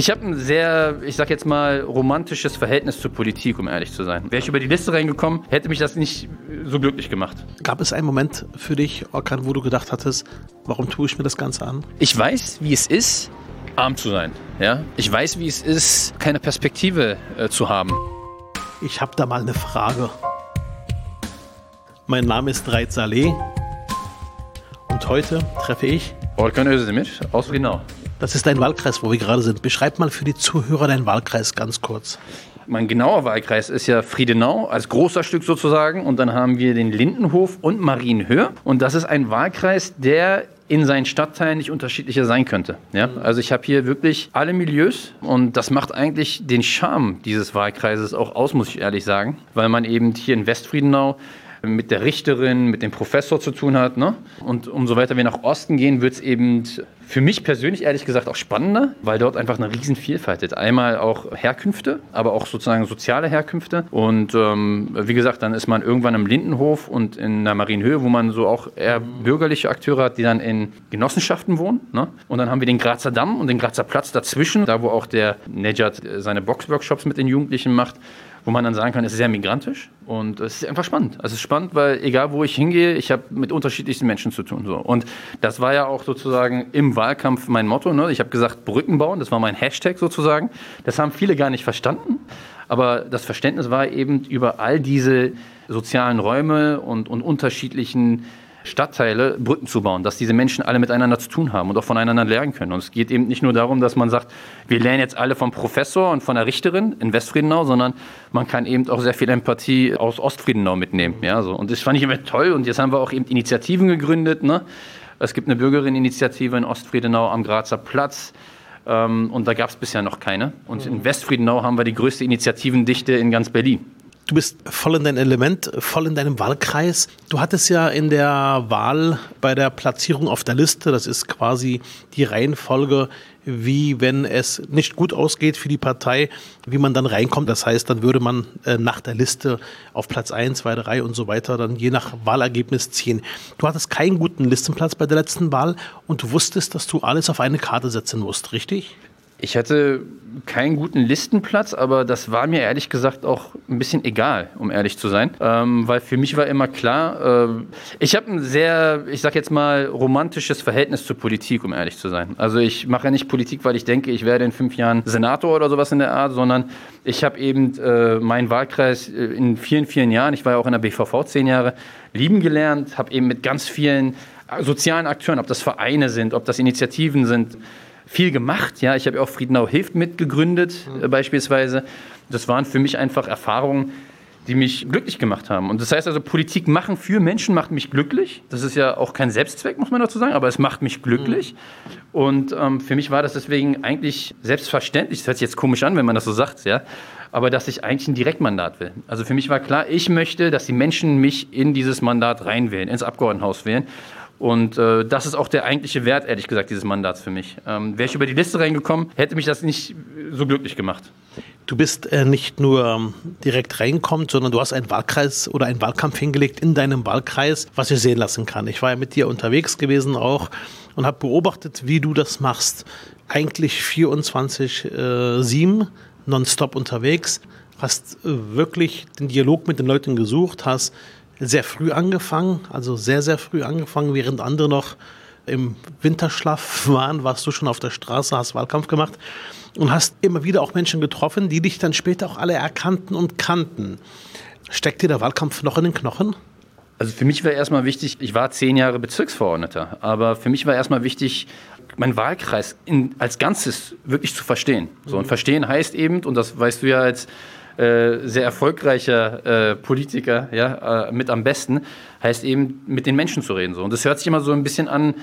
Ich habe ein sehr, ich sag jetzt mal, romantisches Verhältnis zur Politik, um ehrlich zu sein. Wäre ich über die Liste reingekommen, hätte mich das nicht so glücklich gemacht. Gab es einen Moment für dich, Orkan, wo du gedacht hattest, warum tue ich mir das Ganze an? Ich weiß, wie es ist, arm zu sein. Ja? Ich weiß, wie es ist, keine Perspektive äh, zu haben. Ich habe da mal eine Frage. Mein Name ist Reit Saleh und heute treffe ich Orkan Özdemir aus Friedenau. Das ist dein Wahlkreis, wo wir gerade sind. Beschreib mal für die Zuhörer deinen Wahlkreis ganz kurz. Mein genauer Wahlkreis ist ja Friedenau als großer Stück sozusagen. Und dann haben wir den Lindenhof und Marienhöhe. Und das ist ein Wahlkreis, der in seinen Stadtteilen nicht unterschiedlicher sein könnte. Ja? Also ich habe hier wirklich alle Milieus und das macht eigentlich den Charme dieses Wahlkreises auch aus, muss ich ehrlich sagen, weil man eben hier in Westfriedenau mit der Richterin, mit dem Professor zu tun hat. Ne? Und umso weiter wir nach Osten gehen, wird es eben für mich persönlich ehrlich gesagt auch spannender, weil dort einfach eine riesen Vielfalt ist. Einmal auch Herkünfte, aber auch sozusagen soziale Herkünfte. Und ähm, wie gesagt, dann ist man irgendwann im Lindenhof und in der Marienhöhe, wo man so auch eher bürgerliche Akteure hat, die dann in Genossenschaften wohnen. Ne? Und dann haben wir den Grazer Damm und den Grazer Platz dazwischen, da wo auch der Nejat seine Boxworkshops mit den Jugendlichen macht wo man dann sagen kann, es ist sehr migrantisch und es ist einfach spannend. Also es ist spannend, weil egal wo ich hingehe, ich habe mit unterschiedlichsten Menschen zu tun. So. Und das war ja auch sozusagen im Wahlkampf mein Motto. Ne? Ich habe gesagt, Brücken bauen, das war mein Hashtag sozusagen. Das haben viele gar nicht verstanden, aber das Verständnis war eben über all diese sozialen Räume und, und unterschiedlichen Stadtteile Brücken zu bauen, dass diese Menschen alle miteinander zu tun haben und auch voneinander lernen können. Und es geht eben nicht nur darum, dass man sagt, wir lernen jetzt alle vom Professor und von der Richterin in Westfriedenau, sondern man kann eben auch sehr viel Empathie aus Ostfriedenau mitnehmen. Ja, so. Und das fand ich immer toll. Und jetzt haben wir auch eben Initiativen gegründet. Ne? Es gibt eine Bürgerinneninitiative in Ostfriedenau am Grazer Platz. Ähm, und da gab es bisher noch keine. Und in Westfriedenau haben wir die größte Initiativendichte in ganz Berlin. Du bist voll in deinem Element, voll in deinem Wahlkreis. Du hattest ja in der Wahl bei der Platzierung auf der Liste, das ist quasi die Reihenfolge, wie wenn es nicht gut ausgeht für die Partei, wie man dann reinkommt. Das heißt, dann würde man äh, nach der Liste auf Platz 1, 2, 3 und so weiter dann je nach Wahlergebnis ziehen. Du hattest keinen guten Listenplatz bei der letzten Wahl und du wusstest, dass du alles auf eine Karte setzen musst, richtig? Ich hatte keinen guten Listenplatz, aber das war mir ehrlich gesagt auch ein bisschen egal, um ehrlich zu sein. Ähm, weil für mich war immer klar, äh, ich habe ein sehr, ich sag jetzt mal, romantisches Verhältnis zur Politik, um ehrlich zu sein. Also ich mache ja nicht Politik, weil ich denke, ich werde in fünf Jahren Senator oder sowas in der Art, sondern ich habe eben äh, meinen Wahlkreis äh, in vielen, vielen Jahren, ich war ja auch in der BVV zehn Jahre, lieben gelernt, habe eben mit ganz vielen sozialen Akteuren, ob das Vereine sind, ob das Initiativen sind, viel gemacht. Ja, ich habe auch Friedenau hilft mitgegründet mhm. äh, beispielsweise. Das waren für mich einfach Erfahrungen, die mich glücklich gemacht haben. Und das heißt also, Politik machen für Menschen macht mich glücklich. Das ist ja auch kein Selbstzweck, muss man dazu sagen, aber es macht mich glücklich. Mhm. Und ähm, für mich war das deswegen eigentlich selbstverständlich. Das hört sich jetzt komisch an, wenn man das so sagt, ja. Aber dass ich eigentlich ein Direktmandat will. Also für mich war klar, ich möchte, dass die Menschen mich in dieses Mandat reinwählen, ins Abgeordnetenhaus wählen. Und äh, das ist auch der eigentliche Wert, ehrlich gesagt, dieses Mandats für mich. Ähm, Wäre ich über die Liste reingekommen, hätte mich das nicht so glücklich gemacht. Du bist äh, nicht nur ähm, direkt reingekommen, sondern du hast einen Wahlkreis oder einen Wahlkampf hingelegt in deinem Wahlkreis, was ich sehen lassen kann. Ich war ja mit dir unterwegs gewesen auch und habe beobachtet, wie du das machst. Eigentlich 24-7 äh, nonstop unterwegs, hast äh, wirklich den Dialog mit den Leuten gesucht, hast sehr früh angefangen, also sehr, sehr früh angefangen, während andere noch im Winterschlaf waren, warst du schon auf der Straße, hast Wahlkampf gemacht und hast immer wieder auch Menschen getroffen, die dich dann später auch alle erkannten und kannten. Steckt dir der Wahlkampf noch in den Knochen? Also für mich war erstmal wichtig, ich war zehn Jahre Bezirksverordneter, aber für mich war erstmal wichtig, meinen Wahlkreis in, als Ganzes wirklich zu verstehen. So, und verstehen heißt eben, und das weißt du ja als äh, sehr erfolgreicher äh, Politiker, ja, äh, mit am besten, heißt eben, mit den Menschen zu reden. So. Und das hört sich immer so ein bisschen an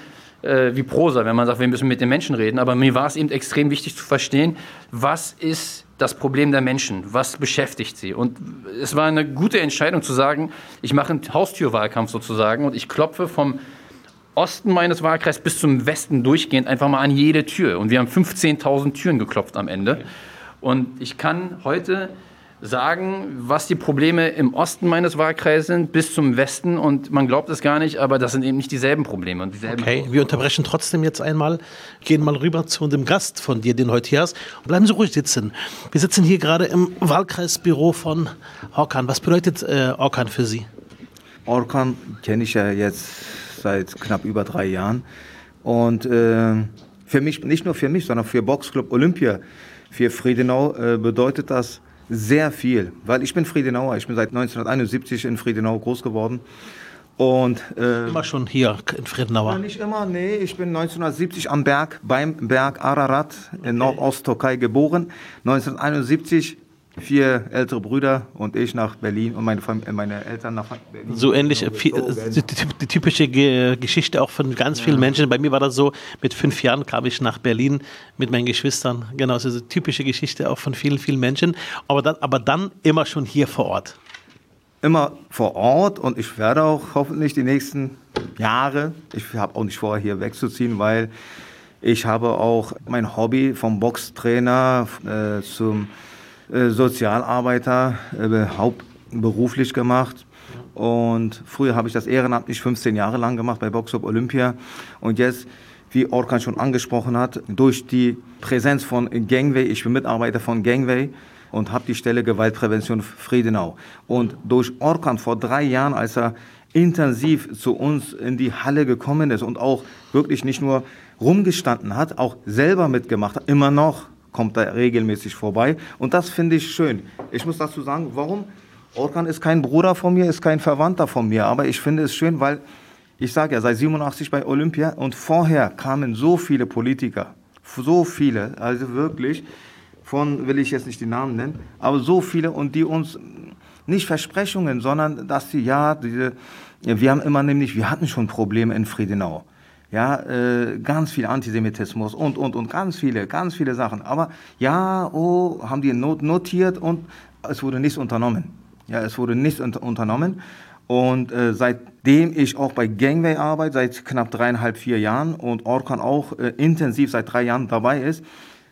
äh, wie Prosa, wenn man sagt, wir müssen mit den Menschen reden. Aber mir war es eben extrem wichtig zu verstehen, was ist das Problem der Menschen, was beschäftigt sie. Und es war eine gute Entscheidung zu sagen, ich mache einen Haustürwahlkampf sozusagen und ich klopfe vom Osten meines Wahlkreises bis zum Westen durchgehend einfach mal an jede Tür. Und wir haben 15.000 Türen geklopft am Ende. Und ich kann heute sagen, was die Probleme im Osten meines Wahlkreises sind, bis zum Westen. Und man glaubt es gar nicht, aber das sind eben nicht dieselben Probleme. Und dieselben okay, wir unterbrechen trotzdem jetzt einmal, gehen mal rüber zu dem Gast von dir, den du heute hier hast. Und bleiben Sie ruhig sitzen. Wir sitzen hier gerade im Wahlkreisbüro von Orkan. Was bedeutet äh, Orkan für Sie? Orkan kenne ich ja jetzt seit knapp über drei Jahren. Und äh, für mich, nicht nur für mich, sondern für Boxclub Olympia, für Friedenau äh, bedeutet das sehr viel, weil ich bin Friedenauer. Ich bin seit 1971 in Friedenau groß geworden. Und, äh, immer schon hier in Friedenauer? Ja, nicht immer, nee. Ich bin 1970 am Berg, beim Berg Ararat in okay. Nordost-Türkei geboren. 1971 vier ältere Brüder und ich nach Berlin und meine, Familie, meine Eltern nach Berlin. So ähnlich, äh, die, die, typische Geschichte auch von ganz vielen ja. Menschen. Bei mir war das so, mit fünf Jahren kam ich nach Berlin mit meinen Geschwistern. Genau, das ist eine typische Geschichte auch von vielen, vielen Menschen. Aber dann, aber dann immer schon hier vor Ort. Immer vor Ort und ich werde auch hoffentlich die nächsten Jahre, ich habe auch nicht vor, hier wegzuziehen, weil ich habe auch mein Hobby vom Boxtrainer äh, zum äh, Sozialarbeiter äh, hauptberuflich gemacht. Und früher habe ich das ehrenamtlich 15 Jahre lang gemacht bei Boxup Olympia. Und jetzt, wie Orkan schon angesprochen hat, durch die Präsenz von Gangway, ich bin Mitarbeiter von Gangway und habe die Stelle Gewaltprävention Friedenau. Und durch Orkan vor drei Jahren, als er intensiv zu uns in die Halle gekommen ist und auch wirklich nicht nur rumgestanden hat, auch selber mitgemacht hat, immer noch kommt da regelmäßig vorbei. Und das finde ich schön. Ich muss dazu sagen, warum? Orkan ist kein Bruder von mir, ist kein Verwandter von mir. Aber ich finde es schön, weil ich sage ja, seit 87 bei Olympia und vorher kamen so viele Politiker, so viele, also wirklich, von will ich jetzt nicht die Namen nennen, aber so viele und die uns nicht Versprechungen, sondern dass sie ja, diese, wir haben immer nämlich, wir hatten schon Probleme in Friedenau ja, äh, ganz viel Antisemitismus und, und, und ganz viele, ganz viele Sachen. Aber ja, oh, haben die not notiert und es wurde nichts unternommen. Ja, es wurde nichts unter unternommen. Und äh, seitdem ich auch bei Gangway arbeite, seit knapp dreieinhalb, vier Jahren und Orkan auch äh, intensiv seit drei Jahren dabei ist,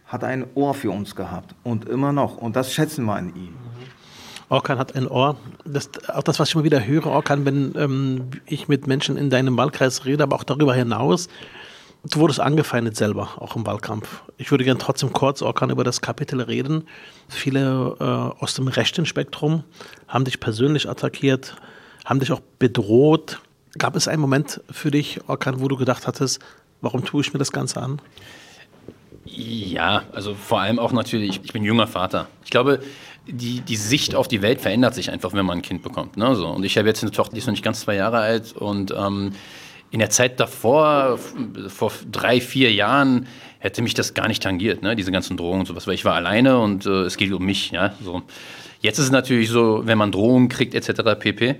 hat ein Ohr für uns gehabt und immer noch. Und das schätzen wir an ihm. Orkan hat ein Ohr. Das, auch das, was ich immer wieder höre, Orkan, wenn ähm, ich mit Menschen in deinem Wahlkreis rede, aber auch darüber hinaus, du wurdest angefeindet selber, auch im Wahlkampf. Ich würde gerne trotzdem kurz, Orkan, über das Kapitel reden. Viele äh, aus dem rechten Spektrum haben dich persönlich attackiert, haben dich auch bedroht. Gab es einen Moment für dich, Orkan, wo du gedacht hattest, warum tue ich mir das Ganze an? Ja, also vor allem auch natürlich, ich bin junger Vater. Ich glaube, die, die Sicht auf die Welt verändert sich einfach, wenn man ein Kind bekommt. Ne? So. Und ich habe jetzt eine Tochter, die ist noch nicht ganz zwei Jahre alt und ähm, in der Zeit davor, vor drei, vier Jahren, hätte mich das gar nicht tangiert, ne? diese ganzen Drohungen und sowas, weil ich war alleine und äh, es geht um mich. Ja? So. Jetzt ist es natürlich so, wenn man Drohungen kriegt etc. pp.,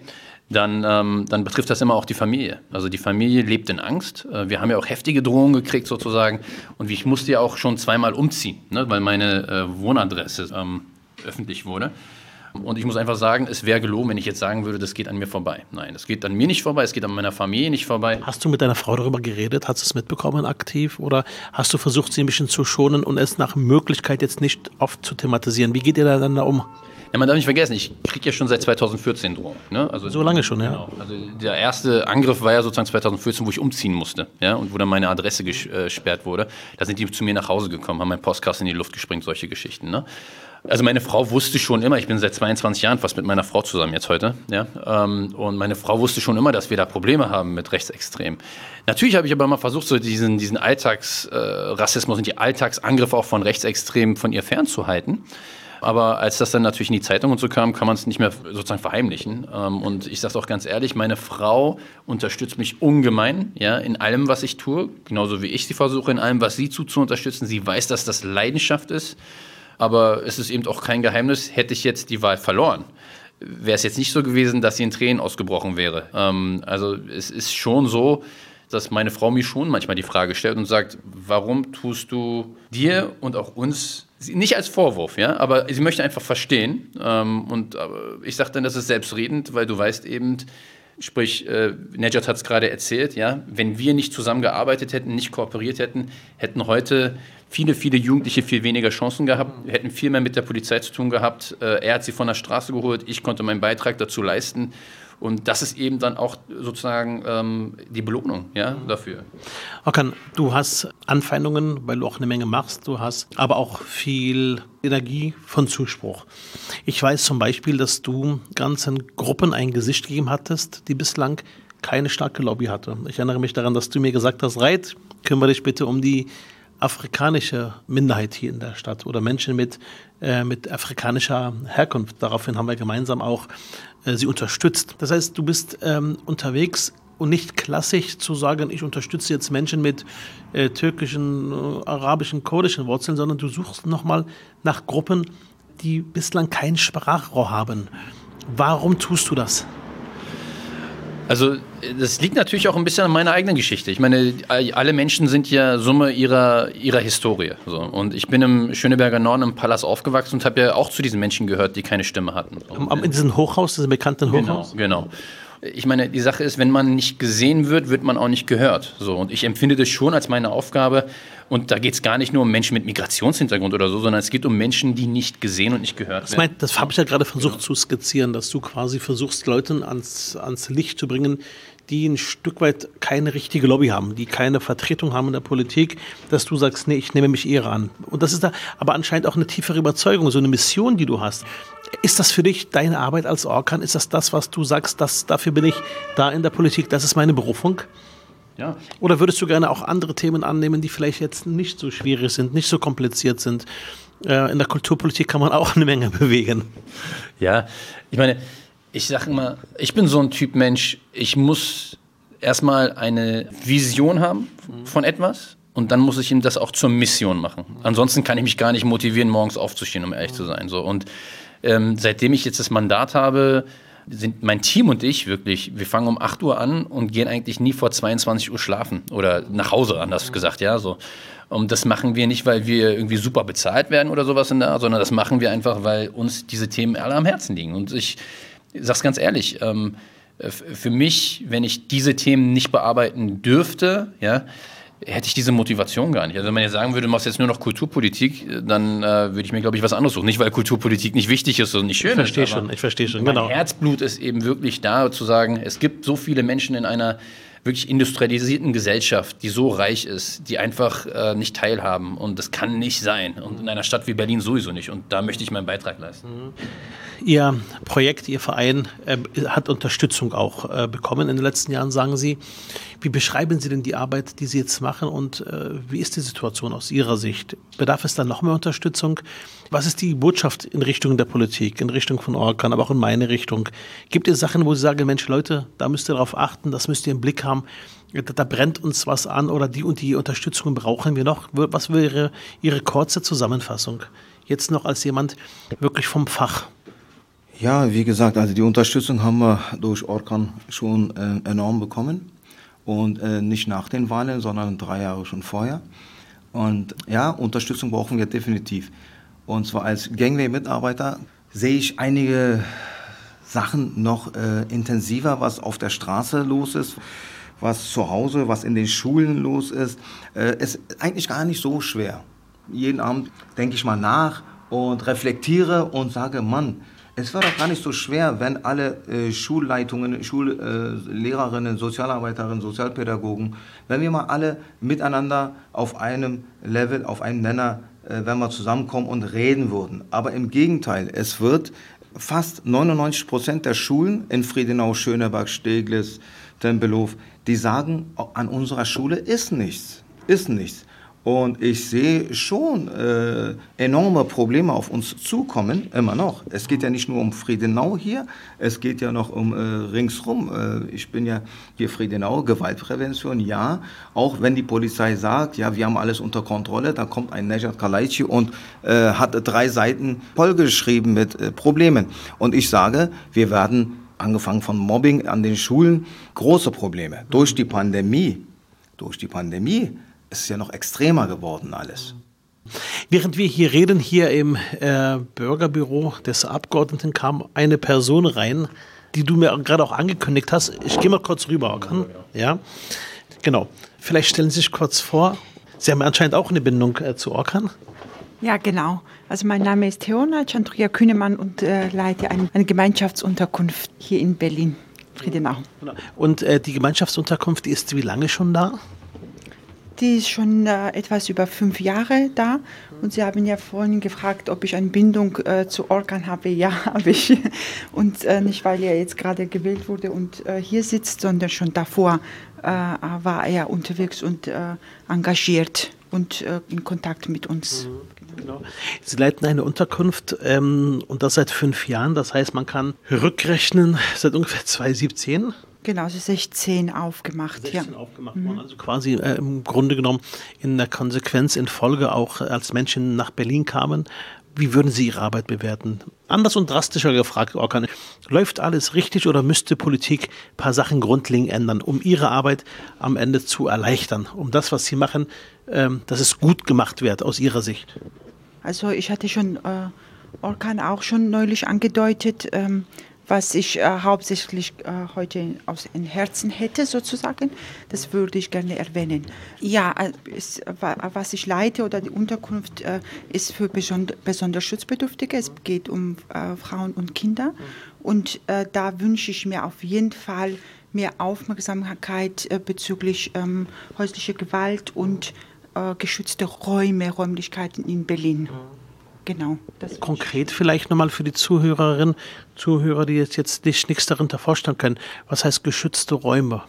dann, ähm, dann betrifft das immer auch die Familie. Also die Familie lebt in Angst. Äh, wir haben ja auch heftige Drohungen gekriegt sozusagen und ich musste ja auch schon zweimal umziehen, ne? weil meine äh, Wohnadresse ähm, öffentlich wurde. Und ich muss einfach sagen, es wäre gelogen, wenn ich jetzt sagen würde, das geht an mir vorbei. Nein, das geht an mir nicht vorbei, es geht an meiner Familie nicht vorbei. Hast du mit deiner Frau darüber geredet? Hast du es mitbekommen aktiv? Oder hast du versucht, sie ein bisschen zu schonen und es nach Möglichkeit jetzt nicht oft zu thematisieren? Wie geht ihr da dann um? Ja, man darf nicht vergessen, ich kriege ja schon seit 2014 Drohungen. Ne? Also, so lange schon, ja. Genau. Also der erste Angriff war ja sozusagen 2014, wo ich umziehen musste ja? und wo dann meine Adresse gesperrt wurde. Da sind die zu mir nach Hause gekommen, haben meinen Postkasten in die Luft gesprengt, solche Geschichten. Ne? Also meine Frau wusste schon immer, ich bin seit 22 Jahren fast mit meiner Frau zusammen jetzt heute, ja, ähm, und meine Frau wusste schon immer, dass wir da Probleme haben mit Rechtsextremen. Natürlich habe ich aber mal versucht, so diesen, diesen Alltagsrassismus äh, und die Alltagsangriffe auch von Rechtsextremen von ihr fernzuhalten. Aber als das dann natürlich in die Zeitung und so kam, kann man es nicht mehr sozusagen verheimlichen. Ähm, und ich sage es auch ganz ehrlich, meine Frau unterstützt mich ungemein, ja, in allem, was ich tue, genauso wie ich sie versuche, in allem, was sie zu, zu unterstützen. Sie weiß, dass das Leidenschaft ist. Aber es ist eben auch kein Geheimnis, hätte ich jetzt die Wahl verloren, wäre es jetzt nicht so gewesen, dass sie in Tränen ausgebrochen wäre. Ähm, also es ist schon so, dass meine Frau mir schon manchmal die Frage stellt und sagt, warum tust du dir und auch uns, nicht als Vorwurf, ja, aber sie möchte einfach verstehen. Ähm, und ich sage dann, das ist selbstredend, weil du weißt eben, Sprich, äh, Nejat hat es gerade erzählt, ja, wenn wir nicht zusammengearbeitet hätten, nicht kooperiert hätten, hätten heute viele, viele Jugendliche viel weniger Chancen gehabt, hätten viel mehr mit der Polizei zu tun gehabt. Äh, er hat sie von der Straße geholt, ich konnte meinen Beitrag dazu leisten. Und das ist eben dann auch sozusagen ähm, die Belohnung ja, dafür. Okan, du hast Anfeindungen, weil du auch eine Menge machst. Du hast aber auch viel Energie von Zuspruch. Ich weiß zum Beispiel, dass du ganzen Gruppen ein Gesicht gegeben hattest, die bislang keine starke Lobby hatte. Ich erinnere mich daran, dass du mir gesagt hast, Reit, kümmere dich bitte um die afrikanische Minderheit hier in der Stadt oder Menschen mit, äh, mit afrikanischer Herkunft. Daraufhin haben wir gemeinsam auch äh, sie unterstützt. Das heißt, du bist ähm, unterwegs und nicht klassisch zu sagen, ich unterstütze jetzt Menschen mit äh, türkischen, äh, arabischen, kurdischen Wurzeln, sondern du suchst nochmal nach Gruppen, die bislang kein Sprachrohr haben. Warum tust du das? Also das liegt natürlich auch ein bisschen an meiner eigenen Geschichte. Ich meine, alle Menschen sind ja Summe ihrer, ihrer Historie. So. Und ich bin im Schöneberger Norden im Palast aufgewachsen und habe ja auch zu diesen Menschen gehört, die keine Stimme hatten. So. In diesem Hochhaus, diesem bekannten Hochhaus? Genau, genau ich meine, die Sache ist, wenn man nicht gesehen wird, wird man auch nicht gehört. So, und ich empfinde das schon als meine Aufgabe. Und da geht es gar nicht nur um Menschen mit Migrationshintergrund oder so, sondern es geht um Menschen, die nicht gesehen und nicht gehört das werden. das habe ich ja gerade versucht genau. zu skizzieren, dass du quasi versuchst, Leuten ans, ans Licht zu bringen, die ein Stück weit keine richtige Lobby haben, die keine Vertretung haben in der Politik, dass du sagst, nee, ich nehme mich eher an. Und das ist da aber anscheinend auch eine tiefere Überzeugung, so eine Mission, die du hast. Ist das für dich deine Arbeit als Orkan? Ist das das, was du sagst, dass, dafür bin ich da in der Politik, das ist meine Berufung? Ja. Oder würdest du gerne auch andere Themen annehmen, die vielleicht jetzt nicht so schwierig sind, nicht so kompliziert sind? Äh, in der Kulturpolitik kann man auch eine Menge bewegen. Ja, ich meine, ich sage immer, ich bin so ein Typ Mensch, ich muss erstmal eine Vision haben von etwas und dann muss ich ihm das auch zur Mission machen. Ansonsten kann ich mich gar nicht motivieren, morgens aufzustehen, um ehrlich zu sein. So. Und ähm, seitdem ich jetzt das Mandat habe, sind mein Team und ich wirklich, wir fangen um 8 Uhr an und gehen eigentlich nie vor 22 Uhr schlafen oder nach Hause, anders gesagt, ja, so. Und das machen wir nicht, weil wir irgendwie super bezahlt werden oder sowas in der Art, sondern das machen wir einfach, weil uns diese Themen alle am Herzen liegen. Und ich sag's ganz ehrlich, ähm, für mich, wenn ich diese Themen nicht bearbeiten dürfte, ja, hätte ich diese Motivation gar nicht. Also wenn man jetzt sagen würde, du machst jetzt nur noch Kulturpolitik, dann äh, würde ich mir, glaube ich, was anderes suchen. Nicht, weil Kulturpolitik nicht wichtig ist und nicht schön ich verstehe ist. Schon, ich verstehe schon, genau. Mein Herzblut ist eben wirklich da, zu sagen, es gibt so viele Menschen in einer wirklich industrialisierten Gesellschaft, die so reich ist, die einfach äh, nicht teilhaben. Und das kann nicht sein. Und in einer Stadt wie Berlin sowieso nicht. Und da möchte ich meinen Beitrag leisten. Mhm. Ihr Projekt, Ihr Verein äh, hat Unterstützung auch äh, bekommen in den letzten Jahren, sagen Sie. Wie beschreiben Sie denn die Arbeit, die Sie jetzt machen und äh, wie ist die Situation aus Ihrer Sicht? Bedarf es da noch mehr Unterstützung? Was ist die Botschaft in Richtung der Politik, in Richtung von Orkan, aber auch in meine Richtung? Gibt es Sachen, wo Sie sagen, Mensch, Leute, da müsst ihr darauf achten, das müsst ihr im Blick haben, da brennt uns was an oder die und die Unterstützung brauchen wir noch? Was wäre Ihre kurze Zusammenfassung? Jetzt noch als jemand wirklich vom Fach. Ja, wie gesagt, also die Unterstützung haben wir durch Orkan schon äh, enorm bekommen. Und äh, nicht nach den Wahlen, sondern drei Jahre schon vorher. Und ja, Unterstützung brauchen wir definitiv. Und zwar als Gangway-Mitarbeiter sehe ich einige Sachen noch äh, intensiver, was auf der Straße los ist, was zu Hause, was in den Schulen los ist. Äh, ist eigentlich gar nicht so schwer. Jeden Abend denke ich mal nach und reflektiere und sage, Mann, es war doch gar nicht so schwer, wenn alle äh, Schulleitungen, Schullehrerinnen, äh, Sozialarbeiterinnen, Sozialpädagogen, wenn wir mal alle miteinander auf einem Level, auf einem Nenner, äh, wenn wir zusammenkommen und reden würden. Aber im Gegenteil, es wird fast 99 Prozent der Schulen in Friedenau, Schöneberg, Steglitz, Tempelhof, die sagen, an unserer Schule ist nichts, ist nichts. Und ich sehe schon äh, enorme Probleme auf uns zukommen, immer noch. Es geht ja nicht nur um Friedenau hier, es geht ja noch um äh, ringsrum. Äh, ich bin ja hier Friedenau, Gewaltprävention, ja. Auch wenn die Polizei sagt, ja, wir haben alles unter Kontrolle, da kommt ein Nejat Kalaici und äh, hat drei Seiten vollgeschrieben mit äh, Problemen. Und ich sage, wir werden, angefangen von Mobbing an den Schulen, große Probleme. Durch die Pandemie, durch die Pandemie ist ja noch extremer geworden alles. Während wir hier reden, hier im äh, Bürgerbüro des Abgeordneten kam eine Person rein, die du mir gerade auch angekündigt hast. Ich gehe mal kurz rüber, Orkan. Ja, genau. Vielleicht stellen Sie sich kurz vor. Sie haben anscheinend auch eine Bindung äh, zu Orkan. Ja, genau. Also mein Name ist Theona Chandria Kühnemann und äh, leite eine, eine, Gemeinschaftsunterkunft hier in Berlin, Friedenau. Genau. Und äh, die Gemeinschaftsunterkunft, die ist wie lange schon da? Die ist schon äh, etwas über fünf Jahre da. Und Sie haben ja vorhin gefragt, ob ich eine Bindung äh, zu Orkan habe. Ja, habe ich. Und äh, nicht, weil er jetzt gerade gewählt wurde und äh, hier sitzt, sondern schon davor äh, war er unterwegs und äh, engagiert und in Kontakt mit uns. Mhm. Genau. Sie leiten eine Unterkunft ähm, und das seit fünf Jahren. Das heißt, man kann rückrechnen seit ungefähr 2017. Genau, so 16 aufgemacht. 16 ja. aufgemacht worden. Mhm. Also quasi äh, im Grunde genommen in der Konsequenz in Folge auch, äh, als Menschen nach Berlin kamen. Wie würden Sie Ihre Arbeit bewerten? Anders und drastischer gefragt, Orkan, läuft alles richtig oder müsste Politik ein paar Sachen grundlegend ändern, um Ihre Arbeit am Ende zu erleichtern, um das, was Sie machen, ähm, dass es gut gemacht wird aus Ihrer Sicht? Also ich hatte schon äh, Orkan auch schon neulich angedeutet. Ähm, was ich äh, hauptsächlich äh, heute aus dem Herzen hätte, sozusagen. Das würde ich gerne erwähnen. Ja, äh, es, was ich leite oder die Unterkunft äh, ist für besonder, besonders Schutzbedürftige. Es geht um äh, Frauen und Kinder. Und äh, da wünsche ich mir auf jeden Fall mehr Aufmerksamkeit bezüglich ähm, häuslicher Gewalt und geschützte Räume, Räumlichkeiten in Berlin. Genau. Konkret vielleicht nochmal für die Zuhörerinnen, Zuhörer, die jetzt, jetzt nicht, nichts darunter vorstellen können. Was heißt geschützte Räume?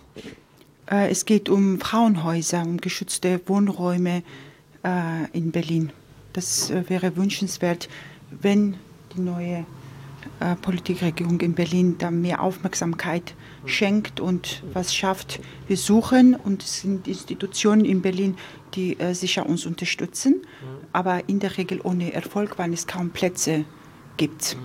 Äh, es geht um Frauenhäuser, um geschützte Wohnräume äh, in Berlin. Das äh, wäre wünschenswert, wenn die neue Politikregierung in Berlin da mehr Aufmerksamkeit schenkt und was schafft. Wir suchen und es sind Institutionen in Berlin, die äh, sicher uns unterstützen, aber in der Regel ohne Erfolg, weil es kaum Plätze gibt.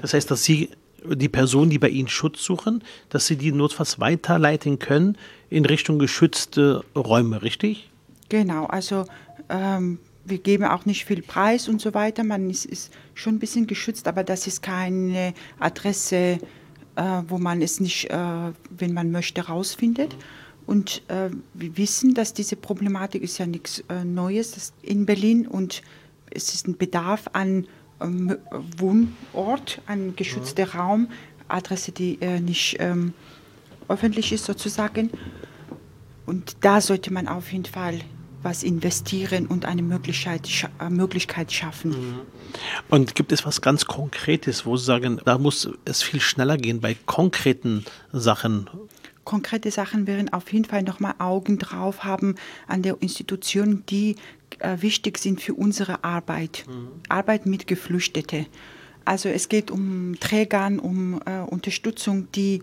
Das heißt, dass Sie die Personen, die bei Ihnen Schutz suchen, dass Sie die notfalls weiterleiten können in Richtung geschützte Räume, richtig? Genau, also ähm, wir geben auch nicht viel Preis und so weiter. Man ist, ist schon ein bisschen geschützt, aber das ist keine Adresse, äh, wo man es nicht, äh, wenn man möchte, rausfindet. Und äh, wir wissen, dass diese Problematik ist ja nichts äh, Neues in Berlin und es ist ein Bedarf an ähm, Wohnort, an geschützter ja. Raum, Adresse, die äh, nicht ähm, öffentlich ist sozusagen. Und da sollte man auf jeden Fall was investieren und eine Möglichkeit, äh, Möglichkeit schaffen. Mhm. Und gibt es was ganz Konkretes, wo Sie sagen, da muss es viel schneller gehen bei konkreten Sachen? Konkrete Sachen wären auf jeden Fall nochmal Augen drauf haben an der Institution, die äh, wichtig sind für unsere Arbeit. Mhm. Arbeit mit Geflüchteten. Also es geht um Trägern, um äh, Unterstützung, die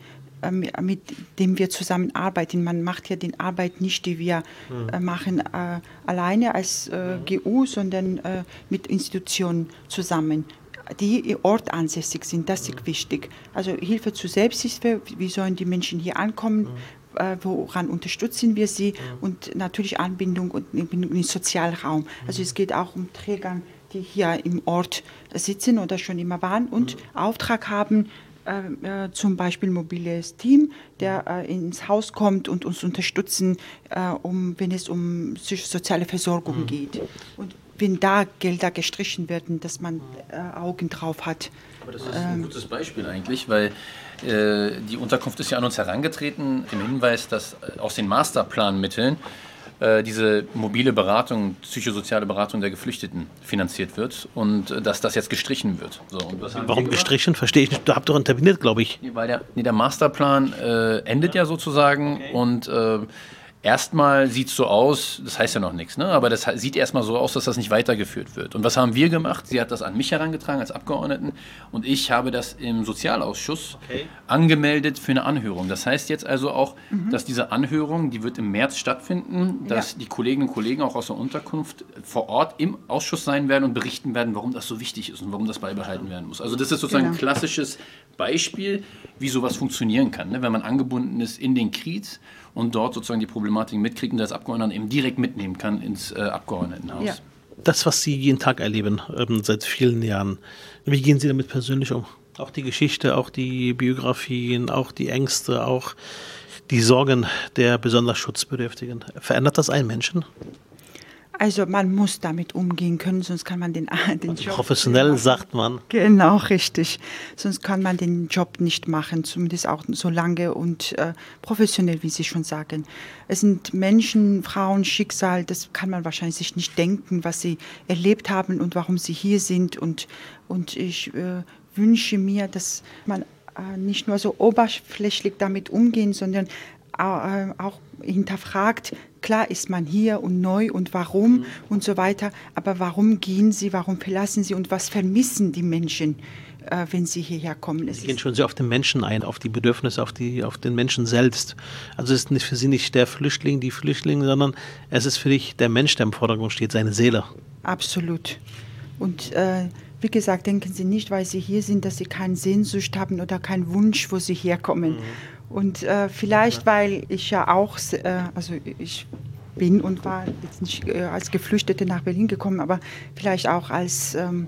mit dem wir zusammenarbeiten. Man macht ja die Arbeit nicht, die wir äh, machen, äh, alleine als äh, GU, sondern äh, mit Institutionen zusammen die ortansässig sind, das ist wichtig. Also Hilfe zur Selbsthilfe, wie sollen die Menschen hier ankommen, äh, woran unterstützen wir sie? Und natürlich Anbindung und Anbindung in den Sozialraum. Also es geht auch um Träger, die hier im Ort sitzen oder schon immer waren und Auftrag haben, äh, äh, zum Beispiel mobiles Team, der äh, ins Haus kommt und uns unterstützen, äh, um, wenn es um psychosoziale Versorgung mhm. geht. Und wenn da Gelder gestrichen werden, dass man äh, Augen drauf hat. Aber das ist ein ähm, gutes Beispiel eigentlich, weil äh, die Unterkunft ist ja an uns herangetreten, im Hinweis, dass aus den Masterplanmitteln diese mobile Beratung, psychosoziale Beratung der Geflüchteten finanziert wird und äh, dass das jetzt gestrichen wird. So, Warum gestrichen? Verstehe ich nicht. Du habt doch interveniert, glaube ich. Nee, weil der, nee, der Masterplan äh, endet ja, ja sozusagen okay. und äh, erstmal sieht es so aus, das heißt ja noch nichts, ne? aber das sieht erstmal so aus, dass das nicht weitergeführt wird. Und was haben wir gemacht? Sie hat das an mich herangetragen als Abgeordneten und ich habe das im Sozialausschuss okay. angemeldet für eine Anhörung. Das heißt jetzt also auch, mhm. dass diese Anhörung, die wird im März stattfinden, dass ja. die Kolleginnen und Kollegen auch aus der Unterkunft vor Ort im Ausschuss sein werden und berichten werden, warum das so wichtig ist und warum das beibehalten werden muss. Also das ist sozusagen genau. ein klassisches Beispiel, wie sowas funktionieren kann, ne? wenn man angebunden ist in den Kiez und dort sozusagen die Problematik mitkriegt und das Abgeordneten eben direkt mitnehmen kann ins äh, Abgeordnetenhaus. Ja. Das, was Sie jeden Tag erleben, ähm, seit vielen Jahren, wie gehen Sie damit persönlich um? Auch die Geschichte, auch die Biografien, auch die Ängste, auch die Sorgen der besonders Schutzbedürftigen. Verändert das einen Menschen? Also man muss damit umgehen können, sonst kann man den, den also Job professionell nicht sagt man. Genau, richtig. Sonst kann man den Job nicht machen, zumindest auch so lange und äh, professionell, wie Sie schon sagen. Es sind Menschen, Frauen, Schicksal, das kann man wahrscheinlich sich nicht denken, was sie erlebt haben und warum sie hier sind. Und, und ich äh, wünsche mir, dass man äh, nicht nur so oberflächlich damit umgehen, sondern auch hinterfragt, klar ist man hier und neu und warum mhm. und so weiter, aber warum gehen sie, warum verlassen sie und was vermissen die Menschen, äh, wenn sie hierher kommen? Es sie gehen schon sehr auf den Menschen ein, auf die Bedürfnisse, auf, die, auf den Menschen selbst. Also es ist nicht für sie nicht der Flüchtling, die Flüchtlinge, sondern es ist für dich der Mensch, der im Vordergrund steht, seine Seele. Absolut. Und äh, wie gesagt, denken Sie nicht, weil Sie hier sind, dass Sie keine Sehnsucht haben oder keinen Wunsch, wo Sie herkommen. Mhm und äh, vielleicht, weil ich ja auch, äh, also ich bin und war jetzt nicht äh, als Geflüchtete nach Berlin gekommen, aber vielleicht auch als ähm,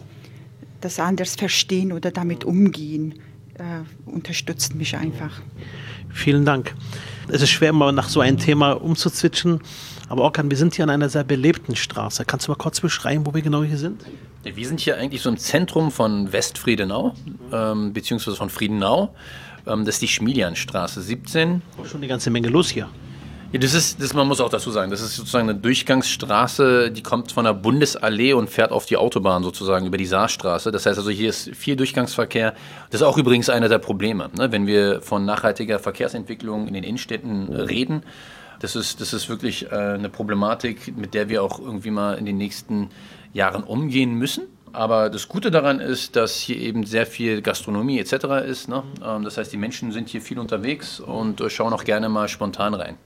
das anders verstehen oder damit umgehen, äh, unterstützt mich einfach. Vielen Dank. Es ist schwer, mal nach so einem Thema umzuzwitschen. Aber Orkan, wir sind hier an einer sehr belebten Straße. Kannst du mal kurz beschreiben, wo wir genau hier sind? Wir sind hier eigentlich so im Zentrum von Westfriedenau, ähm, beziehungsweise von Friedenau. Ähm, das ist die Schmiedianstraße 17. Schon eine ganze Menge los hier. Ja, das ist, das, man muss auch dazu sagen, das ist sozusagen eine Durchgangsstraße, die kommt von der Bundesallee und fährt auf die Autobahn sozusagen über die Saarstraße. Das heißt also, hier ist viel Durchgangsverkehr. Das ist auch übrigens einer der Probleme, ne? wenn wir von nachhaltiger Verkehrsentwicklung in den Innenstädten reden. Das ist, das ist wirklich äh, eine Problematik, mit der wir auch irgendwie mal in den nächsten Jahren umgehen müssen. Aber das Gute daran ist, dass hier eben sehr viel Gastronomie etc. ist. Ne? Ähm, das heißt, die Menschen sind hier viel unterwegs und äh, schauen auch gerne mal spontan rein.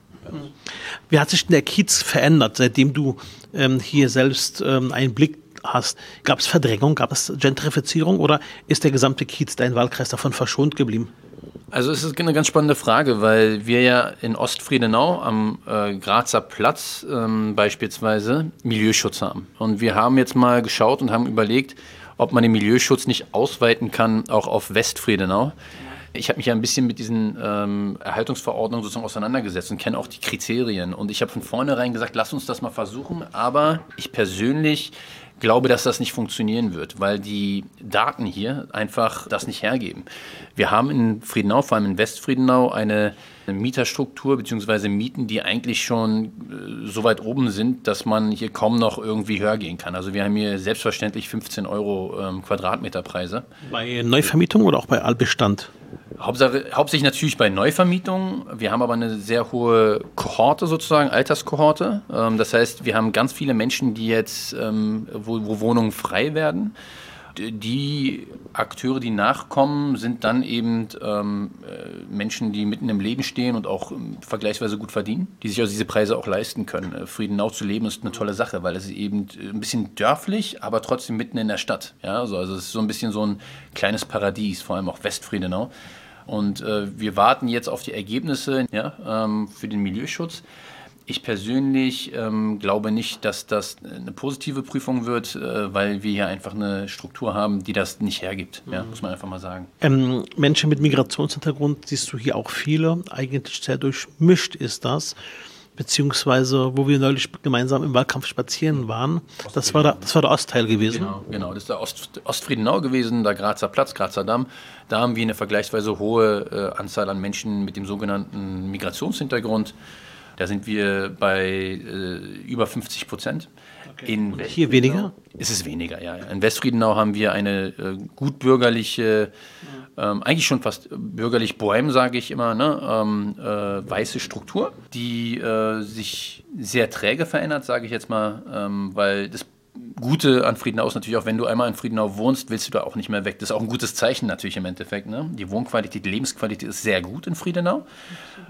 Wie hat sich denn der Kiez verändert, seitdem du ähm, hier selbst ähm, einen Blick hast? Gab es Verdrängung, gab es Gentrifizierung oder ist der gesamte Kiez, dein Wahlkreis, davon verschont geblieben? Also es ist eine ganz spannende Frage, weil wir ja in Ostfriedenau am äh, Grazer Platz ähm, beispielsweise Milieuschutz haben. Und wir haben jetzt mal geschaut und haben überlegt, ob man den Milieuschutz nicht ausweiten kann, auch auf Westfriedenau. Ich habe mich ja ein bisschen mit diesen ähm, Erhaltungsverordnungen sozusagen auseinandergesetzt und kenne auch die Kriterien. Und ich habe von vornherein gesagt, lass uns das mal versuchen. Aber ich persönlich glaube, dass das nicht funktionieren wird, weil die Daten hier einfach das nicht hergeben. Wir haben in Friedenau, vor allem in Westfriedenau, eine Mieterstruktur bzw. Mieten, die eigentlich schon äh, so weit oben sind, dass man hier kaum noch irgendwie höher gehen kann. Also wir haben hier selbstverständlich 15 Euro ähm, Quadratmeterpreise. Bei Neuvermietung oder auch bei Altbestand? Hauptsache, hauptsächlich natürlich bei Neuvermietungen. Wir haben aber eine sehr hohe Kohorte sozusagen, Alterskohorte. Ähm, das heißt, wir haben ganz viele Menschen, die jetzt, ähm, wo, wo Wohnungen frei werden die Akteure, die nachkommen, sind dann eben ähm, äh, Menschen, die mitten im Leben stehen und auch ähm, vergleichsweise gut verdienen, die sich also diese Preise auch leisten können. Äh, Friedenau zu leben ist eine tolle Sache, weil es eben äh, ein bisschen dörflich, aber trotzdem mitten in der Stadt. Ja? Also, also es ist so ein bisschen so ein kleines Paradies, vor allem auch Westfriedenau. Und äh, wir warten jetzt auf die Ergebnisse ja, ähm, für den Milieuschutz. Ich persönlich ähm, glaube nicht, dass das eine positive Prüfung wird, äh, weil wir hier einfach eine Struktur haben, die das nicht hergibt, ja, mhm. muss man einfach mal sagen. Ähm, Menschen mit Migrationshintergrund siehst du hier auch viele. Eigentlich sehr durchmischt ist das. Beziehungsweise, wo wir neulich gemeinsam im Wahlkampf spazieren waren, das war, der, das war der Ostteil gewesen. Genau, genau. das ist der Ost, Ostfriedenau gewesen, der Grazer Platz, Grazer Damm. Da haben wir eine vergleichsweise hohe äh, Anzahl an Menschen mit dem sogenannten Migrationshintergrund. Da sind wir bei äh, über 50 Prozent. Okay. In hier weniger? Ist es weniger, ja. In Westfriedenau haben wir eine äh, gut bürgerliche, ähm, eigentlich schon fast bürgerlich Bohem, sage ich immer, ne? ähm, äh, weiße Struktur, die äh, sich sehr träge verändert, sage ich jetzt mal, ähm, weil das Gute an Friedenau ist natürlich auch, wenn du einmal in Friedenau wohnst, willst du da auch nicht mehr weg. Das ist auch ein gutes Zeichen natürlich im Endeffekt. Ne? Die Wohnqualität, die Lebensqualität ist sehr gut in Friedenau.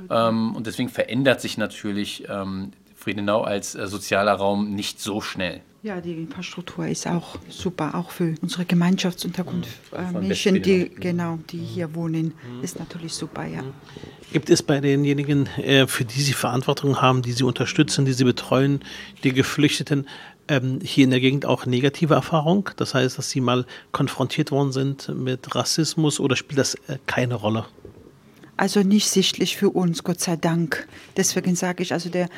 Ähm, und deswegen verändert sich natürlich ähm, Friedenau als äh, sozialer Raum nicht so schnell. Ja, die Infrastruktur ist auch super, auch für unsere Gemeinschaftsunterkunft. Äh, Menschen, die, genau, die hier wohnen, ist natürlich super, ja. Gibt es bei denjenigen, äh, für die Sie Verantwortung haben, die Sie unterstützen, die Sie betreuen, die Geflüchteten, ähm, hier in der Gegend auch negative Erfahrung? Das heißt, dass Sie mal konfrontiert worden sind mit Rassismus oder spielt das äh, keine Rolle? Also nicht sichtlich für uns, Gott sei Dank. Deswegen sage ich, also der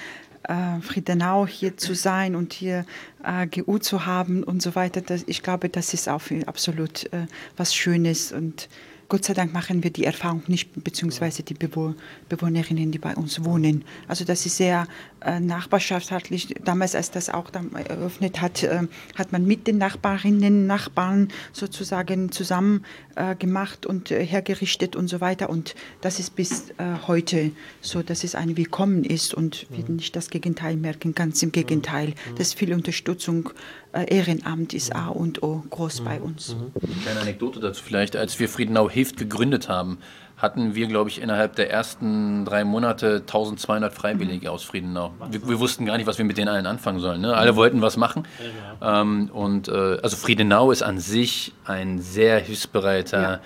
äh, Friedenau hier zu sein und hier äh, GU zu haben und so weiter, das, ich glaube, das ist auch absolut äh, was Schönes und Gott sei Dank machen wir die Erfahrung nicht, beziehungsweise die Bewohnerinnen, die bei uns wohnen. Also das ist sehr äh, nachbarschaftlich. Damals, als das auch eröffnet hat, äh, hat man mit den Nachbarinnen, Nachbarn sozusagen zusammen äh, gemacht und äh, hergerichtet und so weiter. Und das ist bis äh, heute so, dass es ein Willkommen ist und wir mhm. nicht das Gegenteil merken. Ganz im Gegenteil. Mhm. Das ist viel Unterstützung. Äh, Ehrenamt ist A und O groß bei mhm. uns. Kleine Anekdote dazu vielleicht. Als wir Friedenau Hilft gegründet haben, hatten wir, glaube ich, innerhalb der ersten drei Monate 1200 Freiwillige aus Friedenau. Wir, wir, wussten gar nicht, was wir mit denen allen anfangen sollen. Ne? Alle wollten was machen. Ähm, und äh, also Friedenau ist an sich ein sehr hilfsbereiter ja.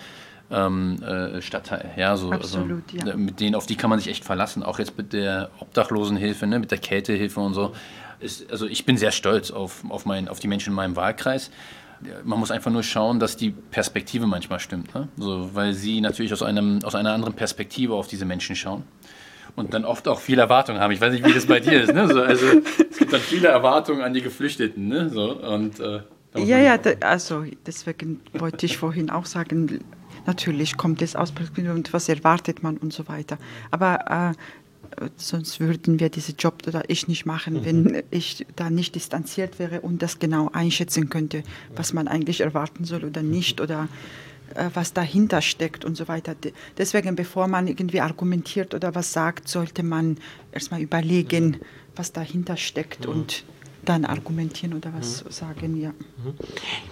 Ähm, äh, Stadtteil. Ja, so, also, Absolut, also, ja. Mit denen, auf die kann man sich echt verlassen. Auch jetzt mit der Obdachlosenhilfe, ne? mit der Kältehilfe und so. Ist, also ich bin sehr stolz auf, auf, mein, auf die Menschen in meinem Wahlkreis man muss einfach nur schauen, dass die Perspektive manchmal stimmt. Ne? So, weil sie natürlich aus, einem, aus einer anderen Perspektive auf diese Menschen schauen. Und dann oft auch viel Erwartung haben. Ich weiß nicht, wie das bei dir ist. Ne? So, also, es gibt dann viele Erwartungen an die Geflüchteten. Ne? So, und, äh, ja, ja, da, also deswegen wollte ich vorhin auch sagen, natürlich kommt es aus Perspektive und was erwartet man und so weiter. Aber äh, sonst würden wir diesen Job oder ich nicht machen, mhm. wenn ich da nicht distanziert wäre und das genau einschätzen könnte, was man eigentlich erwarten soll oder nicht oder äh, was dahinter steckt und so weiter. Deswegen, bevor man irgendwie argumentiert oder was sagt, sollte man erstmal überlegen, was dahinter steckt mhm. und dann argumentieren oder was mhm. sagen, ja. Mhm.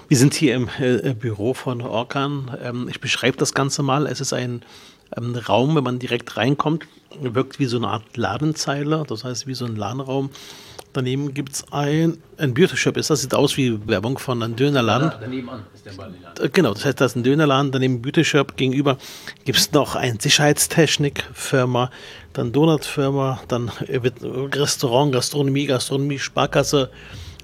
Wir sind hier im äh, Büro von Orkan. Ähm, ich beschreibe das Ganze mal. Es ist ein ähm, Raum, wenn man direkt reinkommt, wirkt wie so eine Art Ladenzeile, das heißt wie so ein Ladenraum. Daneben gibt es ein, ein Beauty-Shop, ist das sieht aus wie Werbung von einem Dönerladen. Ja, daneben an ist der. Äh, genau, das heißt, das ist ein Dönerladen, daneben ein Beauty-Shop, gegenüber gibt es noch eine Sicherheitstechnikfirma, dann Donutfirma, dann Restaurant, Gastronomie, Gastronomie, Sparkasse,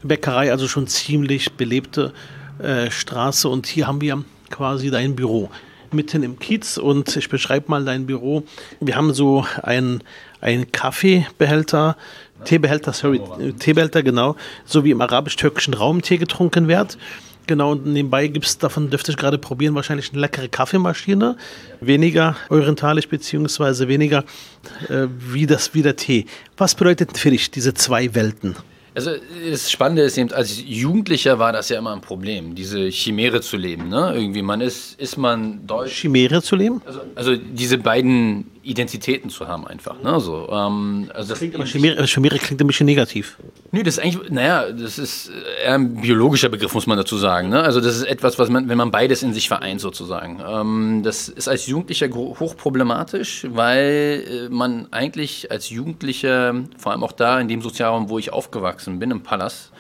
Bäckerei, also schon ziemlich belebte äh, Straße und hier haben wir quasi dein Büro mitten im Kiez und ich beschreibe mal dein Büro. Wir haben so einen, einen Kaffeebehälter, Teebehälter, sorry, Teebehälter, genau, so wie im arabisch-türkischen Raum Tee getrunken wird. Genau, und nebenbei gibt es, davon dürfte ich gerade probieren, wahrscheinlich eine leckere Kaffeemaschine. Weniger orientalisch, beziehungsweise weniger äh, wie, das, wie der Tee. Was bedeutet für dich diese zwei Welten? Also das Spannende ist eben, als Jugendlicher war das ja immer ein Problem, diese Chimäre zu leben. Ne? Irgendwie, man ist, ist man deutsch. Chimäre zu leben? Also, also diese beiden Identitäten zu haben einfach. Ne? So, ähm, also das klingt aber Chimäre, Chimäre klingt ein bisschen negativ. Nö, das ist eigentlich, naja, das ist eher ein biologischer Begriff, muss man dazu sagen. Ne? Also das ist etwas, was man, wenn man beides in sich vereint sozusagen. Ähm, das ist als Jugendlicher hochproblematisch, weil äh, man eigentlich als Jugendlicher, vor allem auch da in dem Sozialraum, wo ich aufgewachsen bin, im Palast,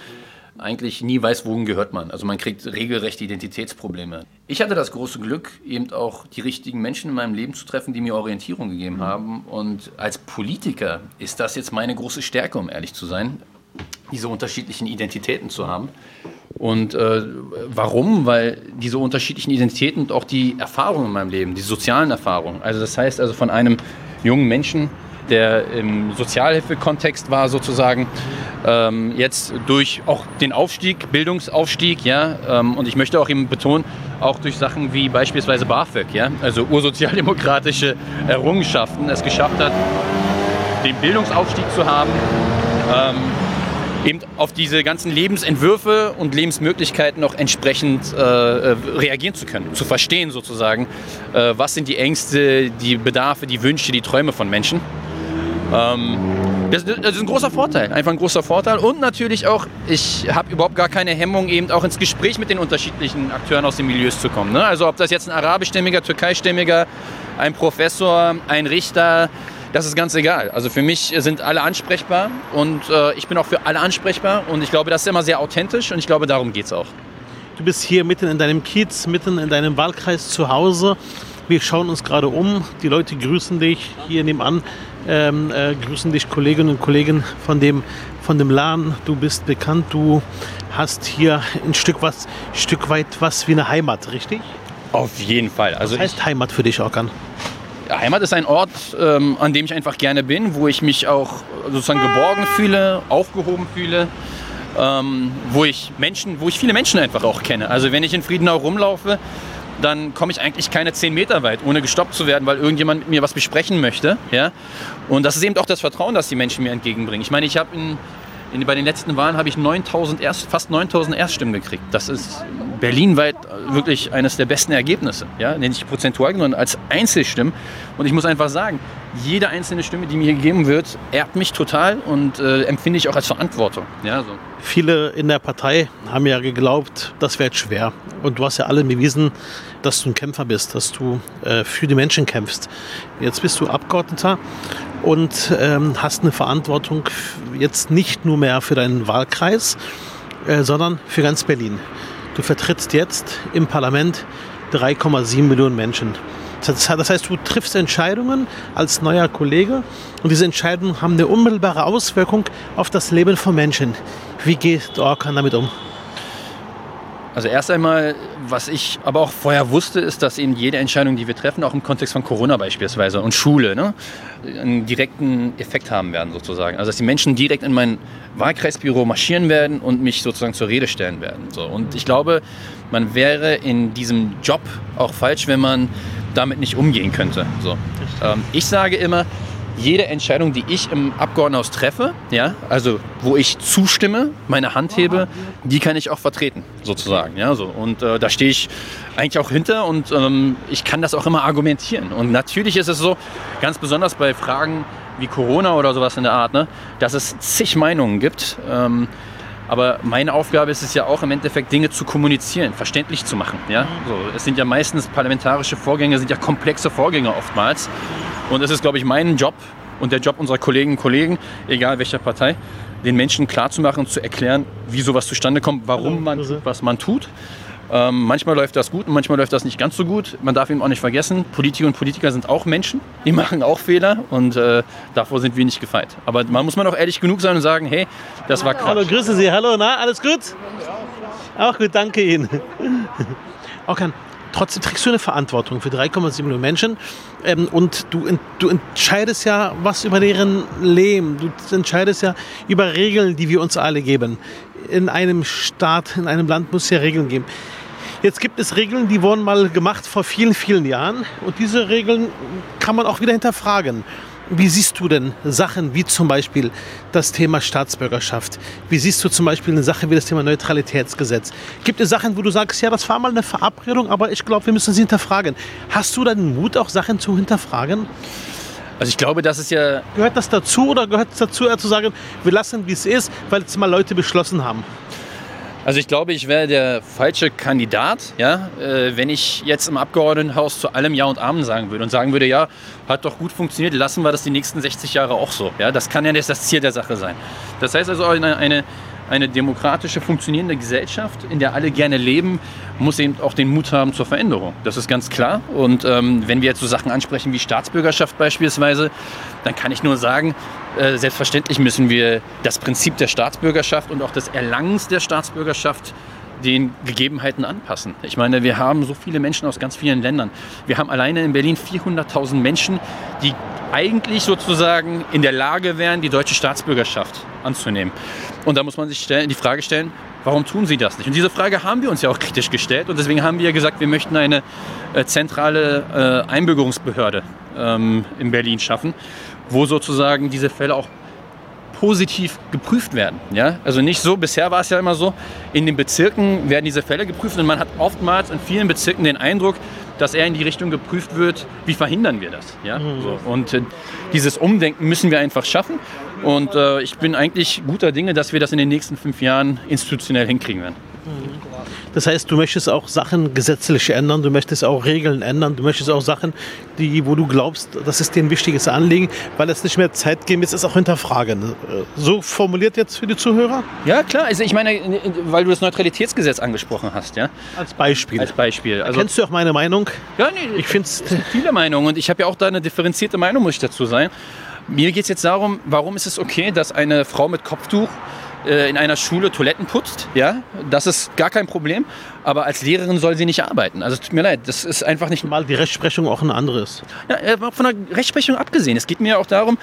eigentlich nie weiß, wohin gehört man. Also man kriegt regelrechte Identitätsprobleme. Ich hatte das große Glück, eben auch die richtigen Menschen in meinem Leben zu treffen, die mir Orientierung gegeben mhm. haben. Und als Politiker ist das jetzt meine große Stärke, um ehrlich zu sein, diese unterschiedlichen Identitäten zu haben. Und äh, warum? Weil diese unterschiedlichen Identitäten und auch die Erfahrungen in meinem Leben, die sozialen Erfahrungen, also das heißt also von einem jungen Menschen, der im Sozialhilfekontext war sozusagen, ähm, jetzt durch auch den Aufstieg, Bildungsaufstieg, ja, ähm, und ich möchte auch eben betonen, auch durch Sachen wie beispielsweise BAföG, ja, also ursozialdemokratische Errungenschaften, es geschafft hat, den Bildungsaufstieg zu haben, ähm, eben auf diese ganzen Lebensentwürfe und Lebensmöglichkeiten noch entsprechend äh, äh, reagieren zu können, zu verstehen sozusagen, äh, was sind die Ängste, die Bedarfe, die Wünsche, die Träume von Menschen. Ähm, das, das, ist ein großer Vorteil, einfach ein großer Vorteil. Und natürlich auch, ich habe überhaupt gar keine Hemmung, eben auch ins Gespräch mit den unterschiedlichen Akteuren aus den Milieus zu kommen. Ne? Also ob das jetzt ein arabischstämmiger, türkeistämmiger, ein Professor, ein Richter, das ist ganz egal. Also für mich sind alle ansprechbar und äh, ich bin auch für alle ansprechbar und ich glaube, das ist immer sehr authentisch und ich glaube, darum geht es auch. Du bist hier mitten in deinem Kiez, mitten in deinem Wahlkreis zu Hause. Wir schauen uns gerade um. Die Leute grüßen dich hier nebenan. Ähm, äh, grüßen dich Kolleginnen und Kollegen von dem von dem Laden, du bist bekannt, du hast hier ein Stück, was, Stück weit was wie eine Heimat, richtig? Auf jeden Fall. Also Was heißt Heimat für dich, Orkan? Heimat ist ein Ort, ähm, an dem ich einfach gerne bin, wo ich mich auch sozusagen geborgen fühle, aufgehoben fühle, ähm, wo ich Menschen, wo ich viele Menschen einfach auch kenne. Also wenn ich in Friedenau rumlaufe, dann komme ich eigentlich keine zehn Meter weit, ohne gestoppt zu werden, weil irgendjemand mit mir was besprechen möchte. Ja? Und das ist eben auch das Vertrauen, das die Menschen mir entgegenbringen. Ich meine, ich habe bei den letzten Wahlen habe ich 9000 Erst, fast 9000 Erststimmen gekriegt. Das ist berlinweit wirklich eines der besten Ergebnisse. Ja? Nicht prozentual, sondern als Einzelstimmen. Und ich muss einfach sagen, jede einzelne Stimme, die mir gegeben wird, ehrt mich total und äh, empfinde ich auch als Verantwortung. Ja, so. Viele in der Partei haben ja geglaubt, das wird schwer. Und du hast ja allen bewiesen, dass du ein Kämpfer bist, dass du äh, für die Menschen kämpfst. Jetzt bist du Abgeordneter und ähm, hast eine Verantwortung jetzt nicht nur mehr für deinen Wahlkreis, äh, sondern für ganz Berlin. Du vertrittst jetzt im Parlament 3,7 Millionen Menschen. Das heißt, du triffst Entscheidungen als neuer Kollege und diese Entscheidungen haben eine unmittelbare Auswirkung auf das Leben von Menschen. Wie geht Orkan damit um? Also erst einmal, was ich aber auch vorher wusste, ist, dass eben jede Entscheidung, die wir treffen, auch im Kontext von Corona beispielsweise und Schule, ne, einen direkten Effekt haben werden sozusagen. Also dass die Menschen direkt in mein Wahlkreisbüro marschieren werden und mich sozusagen zur Rede stellen werden. So. Und ich glaube, man wäre in diesem Job auch falsch, wenn man damit nicht umgehen könnte. So. Ähm, ich sage immer, jede Entscheidung, die ich im Abgeordnetenhaus treffe, ja, also wo ich zustimme, meine Hand hebe, die kann ich auch vertreten, sozusagen. Ja, so. Und äh, da stehe ich eigentlich auch hinter und ähm, ich kann das auch immer argumentieren. Und natürlich ist es so, ganz besonders bei Fragen wie Corona oder sowas in der Art, ne, dass es zig Meinungen gibt. Ähm, aber meine Aufgabe ist es ja auch im Endeffekt, Dinge zu kommunizieren, verständlich zu machen. Ja? So, es sind ja meistens parlamentarische Vorgänge, sind ja komplexe Vorgänge oftmals. Und es ist, glaube ich, mein Job und der Job unserer Kolleginnen und Kollegen, egal welcher Partei, den Menschen klarzumachen und zu erklären, wie sowas zustande kommt, warum man Grüße. tut, was man tut. Ähm, manchmal läuft das gut und manchmal läuft das nicht ganz so gut. Man darf eben auch nicht vergessen, Politiker und Politiker sind auch Menschen. Die machen auch Fehler und äh, davor sind wir nicht gefeit. Aber man muss man auch ehrlich genug sein und sagen, hey, das war Quatsch. Hallo, grüße Sie. Hallo, na, alles gut? Auch gut, danke Ihnen. Orkan, trotzdem trägst du eine Verantwortung für 3,7 Millionen Menschen ähm, und du, du entscheidest ja was über deren Leben. Du entscheidest ja über Regeln, die wir uns alle geben. In einem Staat, in einem Land muss es ja Regeln geben. Jetzt gibt es Regeln, die wurden mal gemacht vor vielen, vielen Jahren und diese Regeln kann man auch wieder hinterfragen. Wie siehst du denn Sachen wie zum Beispiel das Thema Staatsbürgerschaft? Wie siehst du zum Beispiel eine Sache wie das Thema Neutralitätsgesetz? Gibt es Sachen, wo du sagst, ja, das war mal eine Verabredung, aber ich glaube, wir müssen sie hinterfragen. Hast du dann den Mut, auch Sachen zu hinterfragen? Also ich glaube, das ist ja Gehört das dazu oder gehört es dazu, eher zu sagen, wir lassen, wie es ist, weil es mal Leute beschlossen haben? Also ich glaube, ich wäre der falsche Kandidat, ja, äh, wenn ich jetzt im Abgeordnetenhaus zu allem Ja und Amen sagen würde und sagen würde, ja, hat doch gut funktioniert, lassen wir das die nächsten 60 Jahre auch so. Ja, das kann ja nicht das Ziel der Sache sein. Das heißt also, eine, eine, eine demokratische, funktionierende Gesellschaft, in der alle gerne leben, muss eben auch den Mut haben zur Veränderung. Das ist ganz klar. Und ähm, wenn wir jetzt so Sachen ansprechen wie Staatsbürgerschaft beispielsweise, dann kann ich nur sagen, äh, selbstverständlich müssen wir das Prinzip der Staatsbürgerschaft und auch des Erlangens der Staatsbürgerschaft den Gegebenheiten anpassen. Ich meine, wir haben so viele Menschen aus ganz vielen Ländern. Wir haben alleine in Berlin 400.000 Menschen, die eigentlich sozusagen in der Lage wären, die deutsche Staatsbürgerschaft anzunehmen. Und da muss man sich die Frage stellen, warum tun sie das nicht? Und diese Frage haben wir uns ja auch kritisch gestellt. Und deswegen haben wir gesagt, wir möchten eine äh, zentrale äh, Einbürgerungsbehörde ähm, in Berlin schaffen, wo sozusagen diese Fälle auch positiv geprüft werden. Ja? Also nicht so, bisher war es ja immer so, in den Bezirken werden diese Fälle geprüft und man hat oftmals in vielen Bezirken den Eindruck, dass eher in die Richtung geprüft wird, wie verhindern wir das. Ja? So. Und äh, dieses Umdenken müssen wir einfach schaffen. Und äh, ich bin eigentlich guter Dinge, dass wir das in den nächsten fünf Jahren institutionell hinkriegen werden. Das heißt, du möchtest auch Sachen gesetzlich ändern, du möchtest auch Regeln ändern, du möchtest auch Sachen, die, wo du glaubst, das ist dir ein wichtiges Anliegen, weil es nicht mehr zeitgemäß ist, auch hinterfragen. So formuliert jetzt für die Zuhörer? Ja, klar. Also ich meine, weil du das Neutralitätsgesetz angesprochen hast, ja, Als Beispiel. als Beispiel. Also, Kennst du auch meine Meinung? ja, nee, Ich finde es viele Meinungen und ich habe ja auch da eine differenzierte Meinung, muss ich dazu sein. Mir geht es jetzt darum, warum ist es okay, dass eine Frau mit Kopftuch äh, in einer Schule Toiletten putzt? Ja, das ist gar kein Problem. Aber als Lehrerin soll sie nicht arbeiten. Also tut mir leid, das ist einfach nicht. Mal die Rechtsprechung auch eine andere ist. Ja, äh, von der Rechtsprechung abgesehen. Es geht mir auch darum,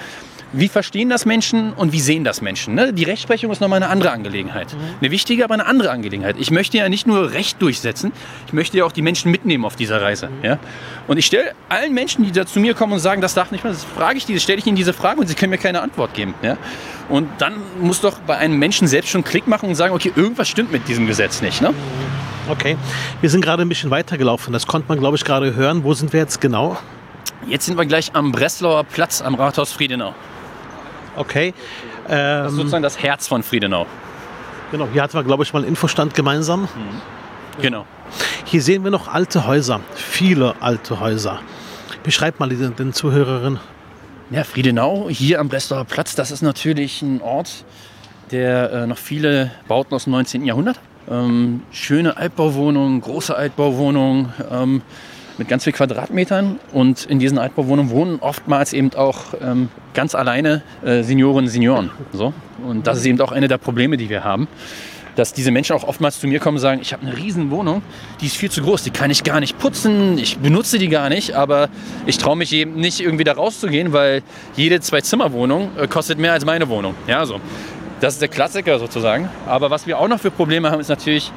wie verstehen das Menschen und wie sehen das Menschen. Ne? Die Rechtsprechung ist nochmal eine andere Angelegenheit. Eine wichtige, aber eine andere Angelegenheit. Ich möchte ja nicht nur Recht durchsetzen, ich möchte ja auch die Menschen mitnehmen auf dieser Reise. Ja? Und ich stelle allen Menschen, die da zu mir kommen und sagen, das darf nicht mehr, das frage ich die, stelle ich ihnen diese Frage und sie können mir keine Antwort geben. Ja? Und dann muss doch bei einem Menschen selbst schon Klick machen und sagen, okay, irgendwas stimmt mit diesem Gesetz nicht. Ne? Okay, wir sind gerade ein bisschen weitergelaufen. Das konnte man, glaube ich, gerade hören. Wo sind wir jetzt genau? Jetzt sind wir gleich am Breslauer Platz am Rathaus Friedenau. Okay. Das ist Ähm, sozusagen das Herz von Friedenau. genau, hier hatten wir, glaube ich, mal einen Infostand gemeinsam. Genau. Hier sehen wir noch alte Häuser, viele alte Häuser. Beschreib mal den, den Zuhörerinnen. Ja, Friedenau, hier am Breslauer Platz, das ist natürlich ein Ort, der äh, noch viele Bauten aus dem 19. Jahrhundert hat. Ähm, schöne Altbauwohnungen, große Altbauwohnungen ähm, mit ganz viel Quadratmetern. Und in diesen Altbauwohnungen wohnen oftmals eben auch ähm, ganz alleine äh, Seniorinnen und Senioren. So. Und das ist eben auch eine der Probleme, die wir haben. Dass diese Menschen auch oftmals zu mir kommen und sagen, ich habe eine riesen Wohnung, die ist viel zu groß, die kann ich gar nicht putzen, ich benutze die gar nicht, aber ich traue mich eben nicht irgendwie da rauszugehen, weil jede Zwei-Zimmer-Wohnung äh, kostet mehr als meine Wohnung. Ja, so. Das ist der Klassiker sozusagen. Aber was wir auch noch für Probleme haben, ist natürlich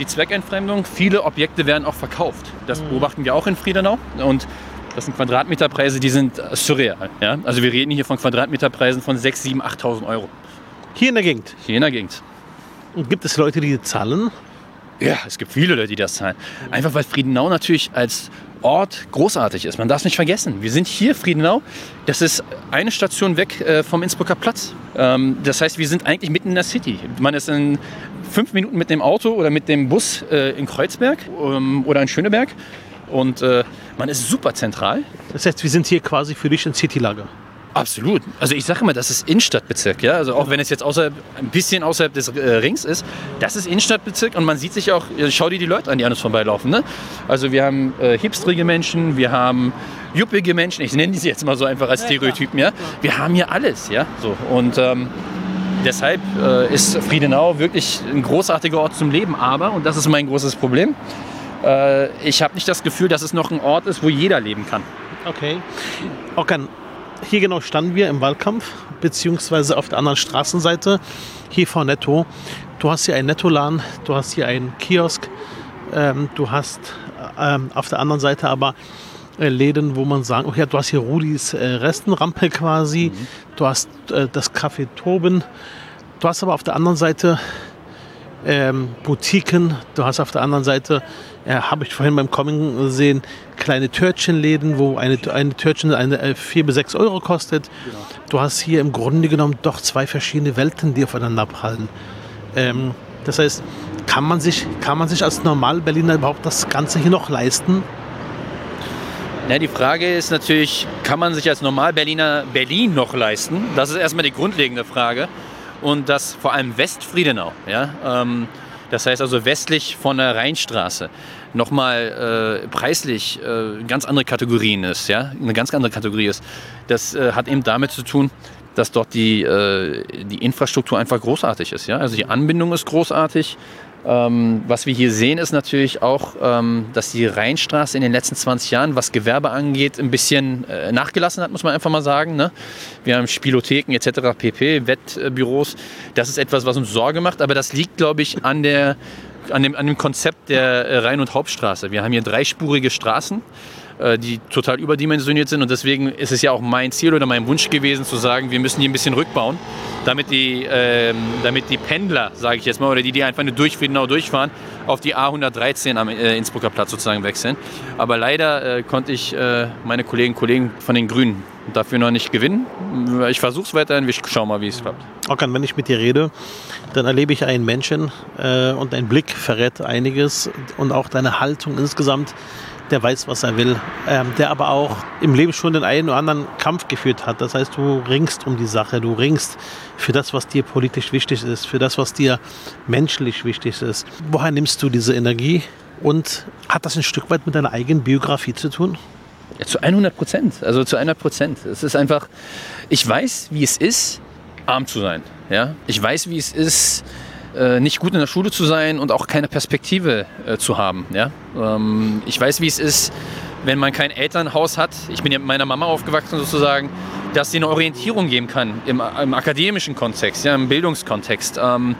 die Zweckentfremdung. Viele Objekte werden auch verkauft. Das beobachten wir auch in Friedenau. Und das sind Quadratmeterpreise, die sind äh, surreal. Ja? Also wir reden hier von Quadratmeterpreisen von 6.000, 7.000, 8.000 Euro. Hier in der Gegend. Hier in der Gegend. Und gibt es Leute, die zahlen? Ja, es gibt viele Leute, die das zahlen. Einfach weil Friedenau natürlich als Ort großartig ist. Man darf es nicht vergessen. Wir sind hier, Friedenau. Das ist eine Station weg äh, vom Innsbrucker Platz. Ähm, das heißt, wir sind eigentlich mitten in der City. Man ist in fünf Minuten mit dem Auto oder mit dem Bus äh, in Kreuzberg ähm, oder in Schöneberg. Und äh, man ist super zentral. Das heißt, wir sind hier quasi für dich in Citylager. Absolut. Also ich sage immer, das ist Innenstadtbezirk, ja. Also auch wenn es jetzt außerhalb, ein bisschen außerhalb des äh, Rings ist, das ist Innenstadtbezirk und man sieht sich auch, äh, schau dir die Leute an, die an uns vorbeilaufen. Ne? Also wir haben äh, hipstrige Menschen, wir haben juppige Menschen, ich nenne die jetzt mal so einfach als Stereotypen, ja. Wir haben hier alles, ja. So. Und ähm, deshalb äh, ist Friedenau wirklich ein großartiger Ort zum Leben. Aber, und das ist mein großes Problem, äh, ich habe nicht das Gefühl, dass es noch ein Ort ist, wo jeder leben kann. Okay. Okan, hier genau standen wir im Wahlkampf, beziehungsweise auf der anderen Straßenseite, hier vor Netto. Du hast hier einen Nettoladen, du hast hier einen Kiosk, ähm, du hast ähm, auf der anderen Seite aber Läden, wo man sagen, okay, du hast hier Rudis äh, Restenrampe quasi, du hast äh, das Café Toben, du hast aber auf der anderen Seite ähm, Boutiquen, du hast auf der anderen Seite, äh, habe ich vorhin beim Kommen gesehen, kleine Törtchenläden, wo eine, eine Törtchen eine, äh, 4 bis 6 Euro kostet. Du hast hier im Grunde genommen doch zwei verschiedene Welten, die aufeinander prallen. Ähm, das heißt, kann man, sich, kann man sich als Normal-Berliner überhaupt das Ganze hier noch leisten? Ja, die Frage ist natürlich, kann man sich als Normal-Berliner Berlin noch leisten? Das ist erstmal die grundlegende Frage. Und das vor allem Westfriedenau. Ja? Ähm, das heißt also westlich von der Rheinstraße nochmal äh, preislich äh, ganz andere Kategorien ist, ja, eine ganz andere Kategorie ist. Das äh, hat eben damit zu tun, dass dort die, äh, die Infrastruktur einfach großartig ist, ja. Also die Anbindung ist großartig. Ähm, was wir hier sehen, ist natürlich auch, ähm, dass die Rheinstraße in den letzten 20 Jahren, was Gewerbe angeht, ein bisschen äh, nachgelassen hat, muss man einfach mal sagen. Ne? Wir haben Spielotheken etc., pp, Wettbüros. Das ist etwas, was uns Sorge macht, aber das liegt, glaube ich, an, der, an, dem, an dem Konzept der äh, Rhein- und Hauptstraße. Wir haben hier dreispurige Straßen die total überdimensioniert sind. Und deswegen ist es ja auch mein Ziel oder mein Wunsch gewesen, zu sagen, wir müssen die ein bisschen rückbauen, damit die, ähm, damit die Pendler, sage ich jetzt mal, oder die, die einfach nur durch durchfahren, auf die A113 am äh, Innsbrucker Platz sozusagen wechseln. Aber leider äh, konnte ich äh, meine Kolleginnen und Kollegen von den Grünen dafür noch nicht gewinnen. Ich versuche es weiterhin, wir schauen mal, wie es klappt. Okan, wenn ich mit dir rede, dann erlebe ich einen Menschen äh, und dein Blick verrät einiges und auch deine Haltung insgesamt. Der weiß, was er will, ähm, der aber auch im Leben schon den einen oder anderen Kampf geführt hat. Das heißt, du ringst um die Sache, du ringst für das, was dir politisch wichtig ist, für das, was dir menschlich wichtig ist. Woher nimmst du diese Energie und hat das ein Stück weit mit deiner eigenen Biografie zu tun? Ja, zu 100 Prozent. Also zu 100 Prozent. Es ist einfach, ich weiß, wie es ist, arm zu sein. Ja? Ich weiß, wie es ist, äh, nicht gut in der Schule zu sein und auch keine Perspektive äh, zu haben. Ja? Ähm, ich weiß, wie es ist, wenn man kein Elternhaus hat. Ich bin ja mit meiner Mama aufgewachsen sozusagen, dass sie eine Orientierung geben kann im, im akademischen Kontext, ja, im Bildungskontext. Ähm,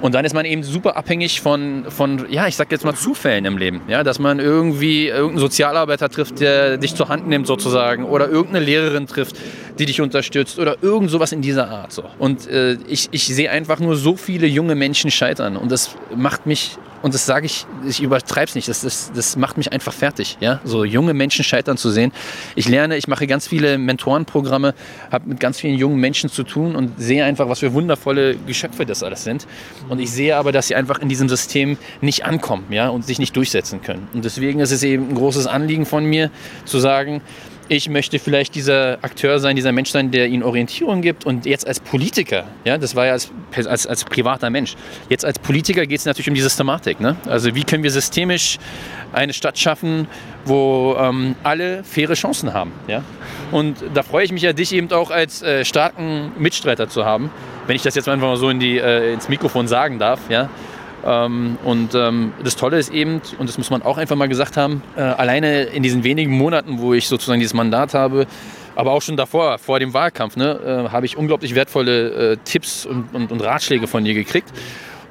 und dann ist man eben super abhängig von, von, ja, ich sag jetzt mal Zufällen im Leben. Ja, dass man irgendwie irgendeinen Sozialarbeiter trifft, der dich zur Hand nimmt sozusagen. Oder irgendeine Lehrerin trifft, die dich unterstützt. Oder irgend sowas in dieser Art. So. Und äh, ich, ich sehe einfach nur so viele junge Menschen scheitern. Und das macht mich und das sage ich, ich übertreibe es nicht, das, das, das macht mich einfach fertig, ja, so junge Menschen scheitern zu sehen. Ich lerne, ich mache ganz viele Mentorenprogramme, habe mit ganz vielen jungen Menschen zu tun und sehe einfach, was für wundervolle Geschöpfe das alles sind. Und ich sehe aber, dass sie einfach in diesem System nicht ankommen, ja, und sich nicht durchsetzen können. Und deswegen ist es eben ein großes Anliegen von mir, zu sagen, ich möchte vielleicht dieser Akteur sein, dieser Mensch sein, der ihnen Orientierung gibt. Und jetzt als Politiker, ja, das war ja als, als, als privater Mensch. Jetzt als Politiker geht es natürlich um die Systematik. Ne? Also wie können wir systemisch eine Stadt schaffen, wo ähm, alle faire Chancen haben. Ja? Und da freue ich mich ja, dich eben auch als äh, starken Mitstreiter zu haben, wenn ich das jetzt einfach mal so in die, äh, ins Mikrofon sagen darf. Ja? Ähm, und ähm, das Tolle ist eben, und das muss man auch einfach mal gesagt haben, äh, alleine in diesen wenigen Monaten, wo ich sozusagen dieses Mandat habe, aber auch schon davor, vor dem Wahlkampf, ne, äh, habe ich unglaublich wertvolle äh, Tipps und, und, und, Ratschläge von dir gekriegt.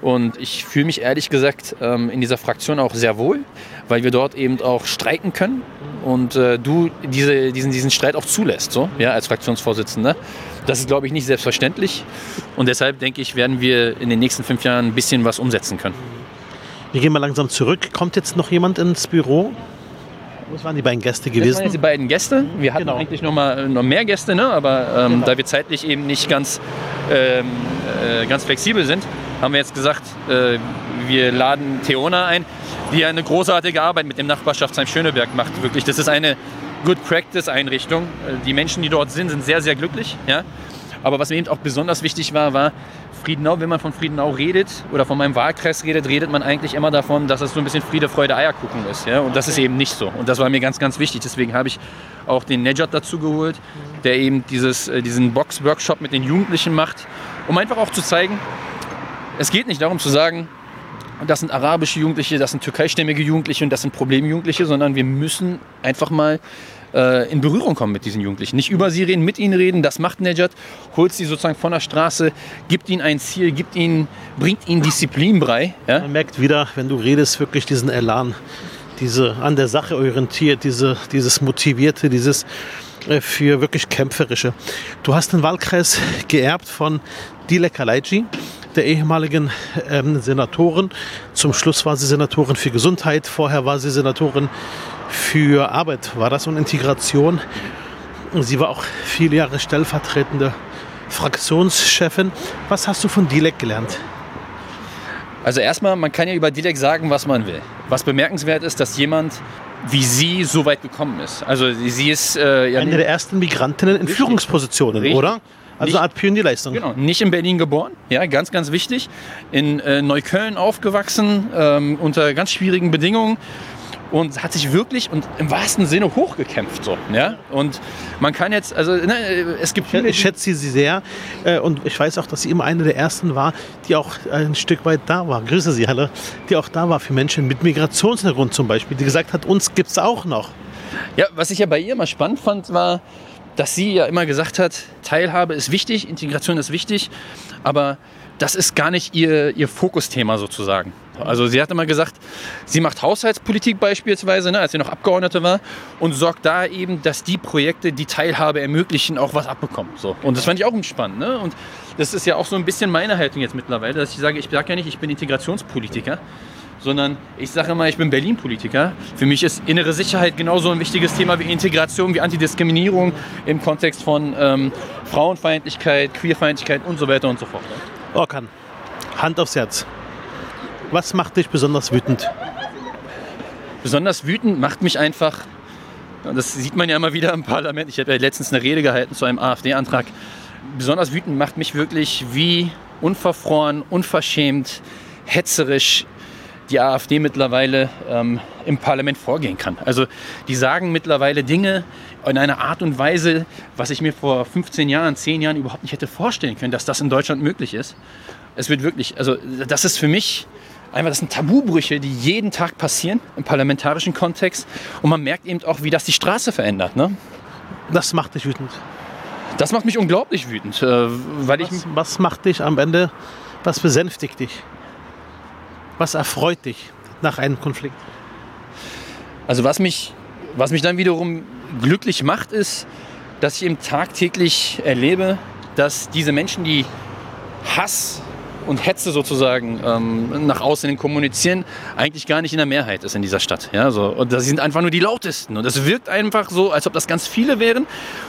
Und ich fühle mich ehrlich gesagt ähm, in dieser Fraktion auch sehr wohl, weil wir dort eben auch streiken können und äh, du diese, diesen, diesen Streit auch zulässt, so, ja, als Fraktionsvorsitzender. Das ist, glaube ich, nicht selbstverständlich. Und deshalb denke ich, werden wir in den nächsten fünf Jahren ein bisschen was umsetzen können. Wir gehen mal langsam zurück. Kommt jetzt noch jemand ins Büro? Was waren die beiden Gäste gewesen? Das waren die beiden Gäste. Wir hatten genau. eigentlich noch, mal, noch mehr Gäste, ne? aber ähm, genau. da wir zeitlich eben nicht ganz, ähm, äh, ganz flexibel sind, haben wir jetzt gesagt, äh, wir laden Theona ein, die eine großartige Arbeit mit dem Nachbarschaftsheim Schöneberg macht. Wirklich, das ist eine Good Practice Einrichtung. Die Menschen, die dort sind, sind sehr, sehr glücklich. Ja? Aber was mir eben auch besonders wichtig war, war Friedenau. Wenn man von Friedenau redet oder von meinem Wahlkreis redet, redet man eigentlich immer davon, dass es so ein bisschen Friede, Freude, Eierkuchen ist. Ja? Und das ist eben nicht so. Und das war mir ganz, ganz wichtig. Deswegen habe ich auch den Nejat dazu geholt, der eben dieses, äh, diesen Box-Workshop mit den Jugendlichen macht, um einfach auch zu zeigen, es geht nicht darum zu sagen, das sind arabische Jugendliche, das sind türkeistämmige Jugendliche und das sind Problemjugendliche, sondern wir müssen einfach mal äh, in Berührung kommen mit diesen Jugendlichen. Nicht über sie reden, mit ihnen reden. Das macht Nejat, holt sie sozusagen von der Straße, gibt ihnen ein Ziel, gibt ihnen, bringt ihnen Disziplin bei. Ja? Man merkt wieder, wenn du redest, wirklich diesen Elan, diese an der Sache orientiert, diese, dieses Motivierte, dieses äh, für wirklich Kämpferische. Du hast den Wahlkreis geerbt von Dilek Kalaiji, der ehemaligen ähm, Senatorin. Zum Schluss war sie Senatorin für Gesundheit, vorher war sie Senatorin für Arbeit, war das und Integration. Sie war auch viele Jahre stellvertretende Fraktionschefin. Was hast du von Dilek gelernt? Also erstmal, man kann ja über Dilek sagen, was man will. Was bemerkenswert ist, dass jemand wie sie so weit gekommen ist. Also sie ist äh, ja, eine der ersten Migrantinnen in richtig, Führungspositionen, richtig. oder? Also nicht, eine Art Pionierleistung. Genau, nicht in Berlin geboren, ja, ganz, ganz wichtig. In äh, Neukölln aufgewachsen, ähm, unter ganz schwierigen Bedingungen und hat sich wirklich und im wahrsten Sinne hochgekämpft. So, ja? Und man kann jetzt, also ne, es gibt viele. Ich schätze sie sehr äh, und ich weiß auch, dass sie immer eine der ersten war, die auch ein Stück weit da war. Grüße Sie alle, die auch da war für Menschen mit Migrationshintergrund zum Beispiel, die gesagt hat, uns gibt es auch noch. Ja, was ich ja bei ihr immer spannend fand, war, dass sie ja immer gesagt hat, Teilhabe ist wichtig, Integration ist wichtig, aber das ist gar nicht ihr, ihr Fokusthema sozusagen. Also sie hat immer gesagt, sie macht Haushaltspolitik beispielsweise, ne, als sie noch Abgeordnete war, und sorgt da eben, dass die Projekte, die Teilhabe ermöglichen, auch was abbekommen. So. Und das fand ich auch spannend. Ne? Und das ist ja auch so ein bisschen meine Haltung jetzt mittlerweile, dass ich sage, ich sage ja nicht, ich bin Integrationspolitiker, sondern ich sage immer, ich bin Berlin-Politiker. Für mich ist innere Sicherheit genauso ein wichtiges Thema wie Integration, wie Antidiskriminierung im Kontext von ähm, Frauenfeindlichkeit, Queerfeindlichkeit und so weiter und so fort. Orkan, Hand aufs Herz. Was macht dich besonders wütend? Besonders wütend macht mich einfach, das sieht man ja immer wieder im Parlament, ich habe ja letztens eine Rede gehalten zu einem AfD-Antrag, besonders wütend macht mich wirklich, wie unverfroren, unverschämt, hetzerisch die AfD mittlerweile ähm, im Parlament vorgehen kann. Also die sagen mittlerweile Dinge in einer Art und Weise, was ich mir vor 15 Jahren, 10 Jahren überhaupt nicht hätte vorstellen können, dass das in Deutschland möglich ist. Es wird wirklich, also das ist für mich einfach, das sind Tabubrüche, die jeden Tag passieren im parlamentarischen Kontext. Und man merkt eben auch, wie das die Straße verändert. Ne? Das macht dich wütend. Das macht mich unglaublich wütend, äh, weil ich Was, was macht dich am Ende, was besänftigt dich? Was erfreut dich nach einem Konflikt? Also was mich, was mich dann wiederum glücklich macht, ist, dass ich eben tagtäglich erlebe, dass diese Menschen, die Hass und Hetze sozusagen ähm, nach außen kommunizieren, eigentlich gar nicht in der Mehrheit ist in dieser Stadt. Ja, so. Und das sind einfach nur die lautesten. Und es wirkt einfach so, als ob das ganz viele wären.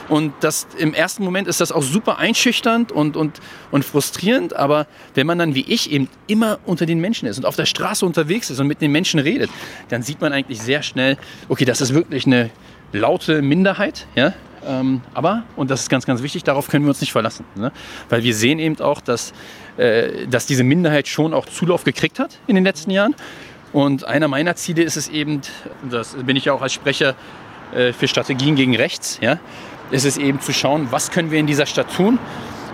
Und das, im ersten Moment ist das auch super einschüchternd und, und, und frustrierend. Aber wenn man dann wie ich eben immer unter den Menschen ist und auf der Straße unterwegs ist und mit den Menschen redet, dann sieht man eigentlich sehr schnell, okay, das ist wirklich eine laute Minderheit. Ja? Ähm, aber, und das ist ganz, ganz wichtig, darauf können wir uns nicht verlassen. Ne? Weil wir sehen eben auch, dass, äh, dass diese Minderheit schon auch Zulauf gekriegt hat in den letzten Jahren. Und einer meiner Ziele ist es eben, das bin ich ja auch als Sprecher äh, für Strategien gegen Rechts, ja, ist es eben zu schauen, was können wir in dieser Stadt tun,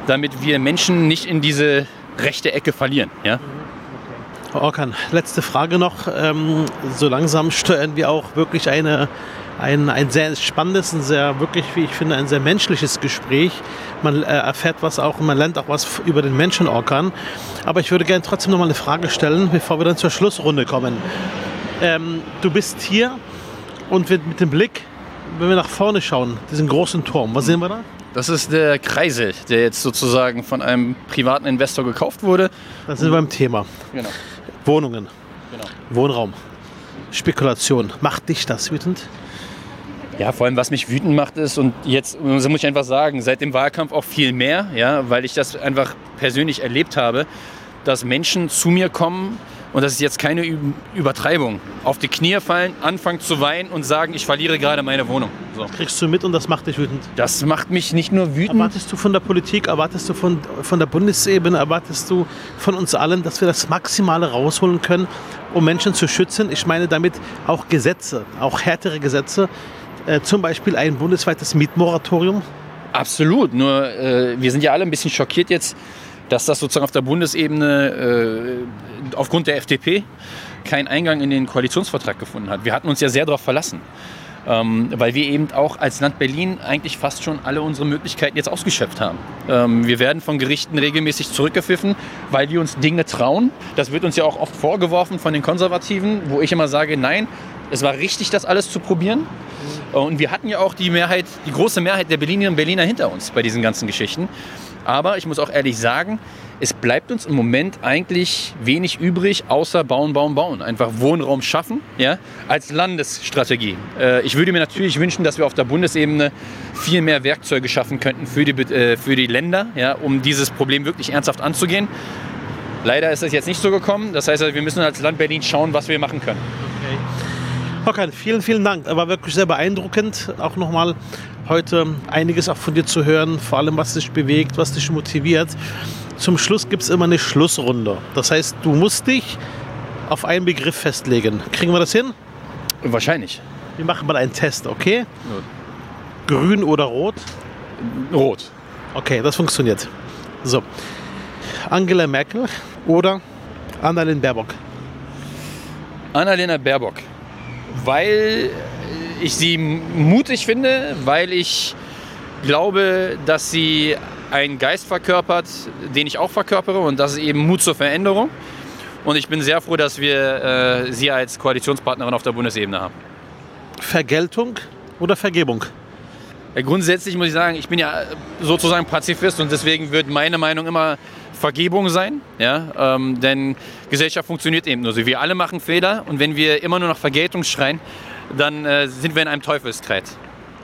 damit wir Menschen nicht in diese rechte Ecke verlieren. Ja? Frau Orkan, letzte Frage noch. Ähm, so langsam steuern wir auch wirklich eine, ein, ein sehr spannendes, ein sehr wirklich, wie ich finde, ein sehr menschliches Gespräch. Man äh, erfährt was auch und man lernt auch was über den Menschen Orkan. Aber ich würde gerne trotzdem noch mal eine Frage stellen, bevor wir dann zur Schlussrunde kommen. Ähm, du bist hier und mit, mit dem Blick, wenn wir nach vorne schauen, diesen großen Turm, was sehen wir da? Das ist der Kreisel, der jetzt sozusagen von einem privaten Investor gekauft wurde. Da sind wir beim Thema. Genau. Wohnungen, genau. Wohnraum, Spekulation. Macht dich das wütend? Ja, vor allem was mich wütend macht ist und jetzt muss ich einfach sagen, seit dem Wahlkampf auch viel mehr, ja, weil ich das einfach persönlich erlebt habe, dass Menschen zu mir kommen und das ist jetzt keine Übertreibung, auf die Knie fallen, anfangen zu weinen und sagen, ich verliere gerade meine Wohnung. So. Kriegst du mit und das macht dich wütend? Das macht mich nicht nur wütend, Erwartest du von der Politik, erwartest du von, von der Bundesebene, erwartest du von uns allen, dass wir das Maximale rausholen können, um Menschen zu schützen? Ich meine damit auch Gesetze, auch härtere Gesetze, äh, zum Beispiel ein bundesweites Mietmoratorium. Absolut, nur äh, wir sind ja alle ein bisschen schockiert jetzt, dass das sozusagen auf der Bundesebene äh, aufgrund der FDP keinen Eingang in den Koalitionsvertrag gefunden hat. Wir hatten uns ja sehr darauf verlassen, ähm, weil wir eben auch als Land Berlin eigentlich fast schon alle unsere Möglichkeiten jetzt ausgeschöpft haben. Ähm, wir werden von Gerichten regelmäßig zurückgepfiffen, weil wir uns Dinge trauen. Das wird uns ja auch oft vorgeworfen von den Konservativen, wo ich immer sage, nein, es war richtig, das alles zu probieren. Und wir hatten ja auch die Mehrheit, die große Mehrheit der Berlinerinnen und Berliner hinter uns bei diesen ganzen Geschichten. Aber ich muss auch ehrlich sagen, es bleibt uns im Moment eigentlich wenig übrig, außer bauen, bauen, bauen. Einfach Wohnraum schaffen, ja, als Landesstrategie. Äh, ich würde mir natürlich wünschen, dass wir auf der Bundesebene viel mehr Werkzeuge schaffen könnten für die, äh, für die Länder, ja, um dieses Problem wirklich ernsthaft anzugehen. Leider ist das jetzt nicht so gekommen. Das heißt, also, wir müssen als Land Berlin schauen, was wir machen können. Hokan, vielen, vielen Dank. War wirklich sehr beeindruckend. Auch nochmal heute einiges auch von dir zu hören, vor allem was dich bewegt, was dich motiviert. Zum Schluss gibt es immer eine Schlussrunde. Das heißt, du musst dich auf einen Begriff festlegen. Kriegen wir das hin? Wahrscheinlich. Wir machen mal einen Test, okay? Grün oder rot? Rot. Okay, das funktioniert. So. Angela Merkel oder Annalena Baerbock? Annalena Baerbock. Weil ich sie mutig finde, weil ich glaube, dass sie einen Geist verkörpert, den ich auch verkörpere und das ist eben Mut zur Veränderung. Und ich bin sehr froh, dass wir äh, sie als Koalitionspartnerin auf der Bundesebene haben. Vergeltung oder Vergebung? Ja, grundsätzlich muss ich sagen, ich bin ja sozusagen Pazifist und deswegen wird meine Meinung immer Vergebung sein. Ja? Ähm, denn Gesellschaft funktioniert eben nur so. Wir alle machen Fehler und wenn wir immer nur nach Vergeltung schreien, dann äh, sind wir in einem Teufelskreis.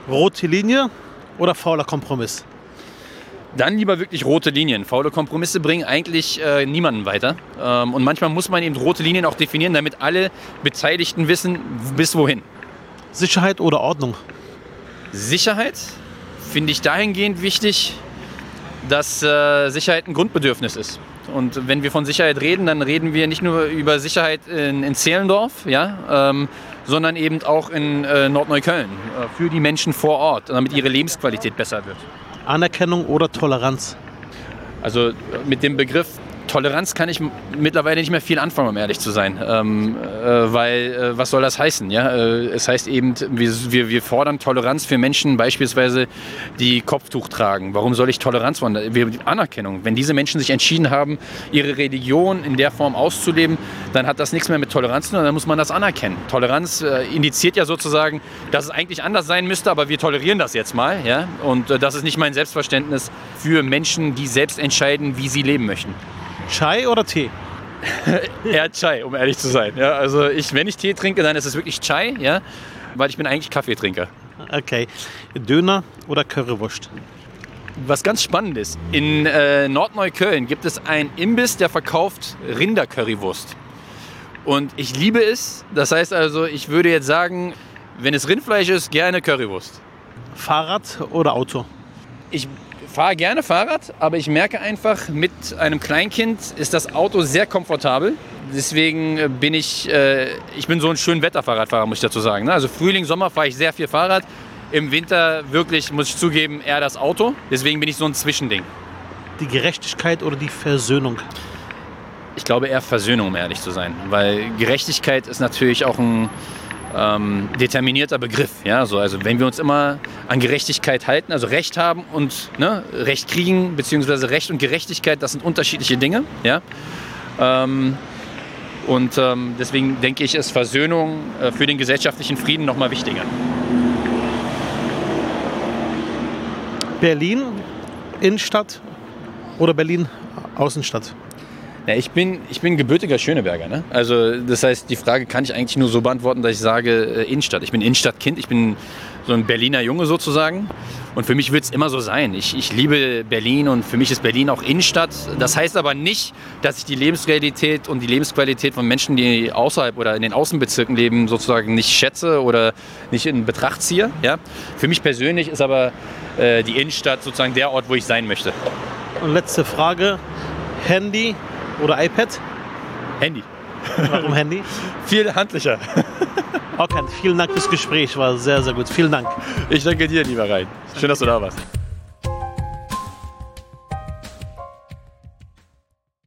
Rote Linie oder fauler Kompromiss? Dann lieber wirklich rote Linien. Faule Kompromisse bringen eigentlich äh, niemanden weiter. Ähm, und manchmal muss man eben rote Linien auch definieren, damit alle Beteiligten wissen, bis wohin. Sicherheit oder Ordnung? Sicherheit finde ich dahingehend wichtig, dass äh, Sicherheit ein Grundbedürfnis ist. Und wenn wir von Sicherheit reden, dann reden wir nicht nur über Sicherheit in, in Zehlendorf, ja, ähm, sondern eben auch in äh, Nordneukölln äh, für die Menschen vor Ort, damit ihre Lebensqualität besser wird. Anerkennung oder Toleranz? Also mit dem Begriff Toleranz kann ich mittlerweile nicht mehr viel anfangen, um ehrlich zu sein. Ähm, äh, weil, äh, was soll das heißen? Ja? Äh, es heißt eben, wir, wir fordern Toleranz für Menschen beispielsweise, die Kopftuch tragen. Warum soll ich Toleranz fordern? Wir, Anerkennung. Wenn diese Menschen sich entschieden haben, ihre Religion in der Form auszuleben, dann hat das nichts mehr mit Toleranz zu tun, dann muss man das anerkennen. Toleranz äh, indiziert ja sozusagen, dass es eigentlich anders sein müsste, aber wir tolerieren das jetzt mal. Ja? Und äh, das ist nicht mein Selbstverständnis für Menschen, die selbst entscheiden, wie sie leben möchten. Chai oder Tee? Eher Chai, um ehrlich zu sein. Ja, also ich, wenn ich Tee trinke, dann ist es wirklich Chai, ja, weil ich bin eigentlich Kaffeetrinker. Okay. Döner oder Currywurst? Was ganz spannend ist, in äh, Nordneukölln gibt es einen Imbiss, der verkauft Rindercurrywurst. Und ich liebe es. Das heißt also, ich würde jetzt sagen, wenn es Rindfleisch ist, gerne Currywurst. Fahrrad oder Auto? Ich fahre gerne Fahrrad, aber ich merke einfach, mit einem Kleinkind ist das Auto sehr komfortabel. Deswegen äh, bin ich, äh, ich bin so ein schön Wetterfahrradfahrer, muss ich dazu sagen. Ne? Also Frühling, Sommer fahre ich sehr viel Fahrrad. Im Winter wirklich, muss ich zugeben, eher das Auto. Deswegen bin ich so ein Zwischending. Die Gerechtigkeit oder die Versöhnung? Ich glaube eher Versöhnung, um ehrlich zu sein. Weil Gerechtigkeit ist natürlich auch ein, ähm, determinierter Begriff. Ja? So, also wenn wir uns immer an Gerechtigkeit halten, also Recht haben und ne, Recht kriegen, beziehungsweise Recht und Gerechtigkeit, das sind unterschiedliche Dinge. Ja? Ähm, und ähm, deswegen denke ich, ist Versöhnung äh, für den gesellschaftlichen Frieden noch mal wichtiger. Berlin Innenstadt oder Berlin Außenstadt? Ja, ich bin, ich bin gebürtiger Schöneberger. Ne? Also das heißt, die Frage kann ich eigentlich nur so beantworten, dass ich sage äh, Innenstadt. Ich bin Innenstadtkind, ich bin so ein Berliner Junge sozusagen. Und für mich wird es immer so sein. Ich, ich liebe Berlin und für mich ist Berlin auch Innenstadt. Das heißt aber nicht, dass ich die Lebensrealität und die Lebensqualität von Menschen, die außerhalb oder in den Außenbezirken leben, sozusagen nicht schätze oder nicht in Betracht ziehe. Ja? Für mich persönlich ist aber äh, die Innenstadt sozusagen der Ort, wo ich sein möchte. Und letzte Frage. Handy oder iPad? Handy. Warum Handy? Viel handlicher. Okay, vielen Dank fürs Gespräch, war sehr, sehr gut. Vielen Dank. Ich danke dir, lieber Rhein. Schön, dass du da warst.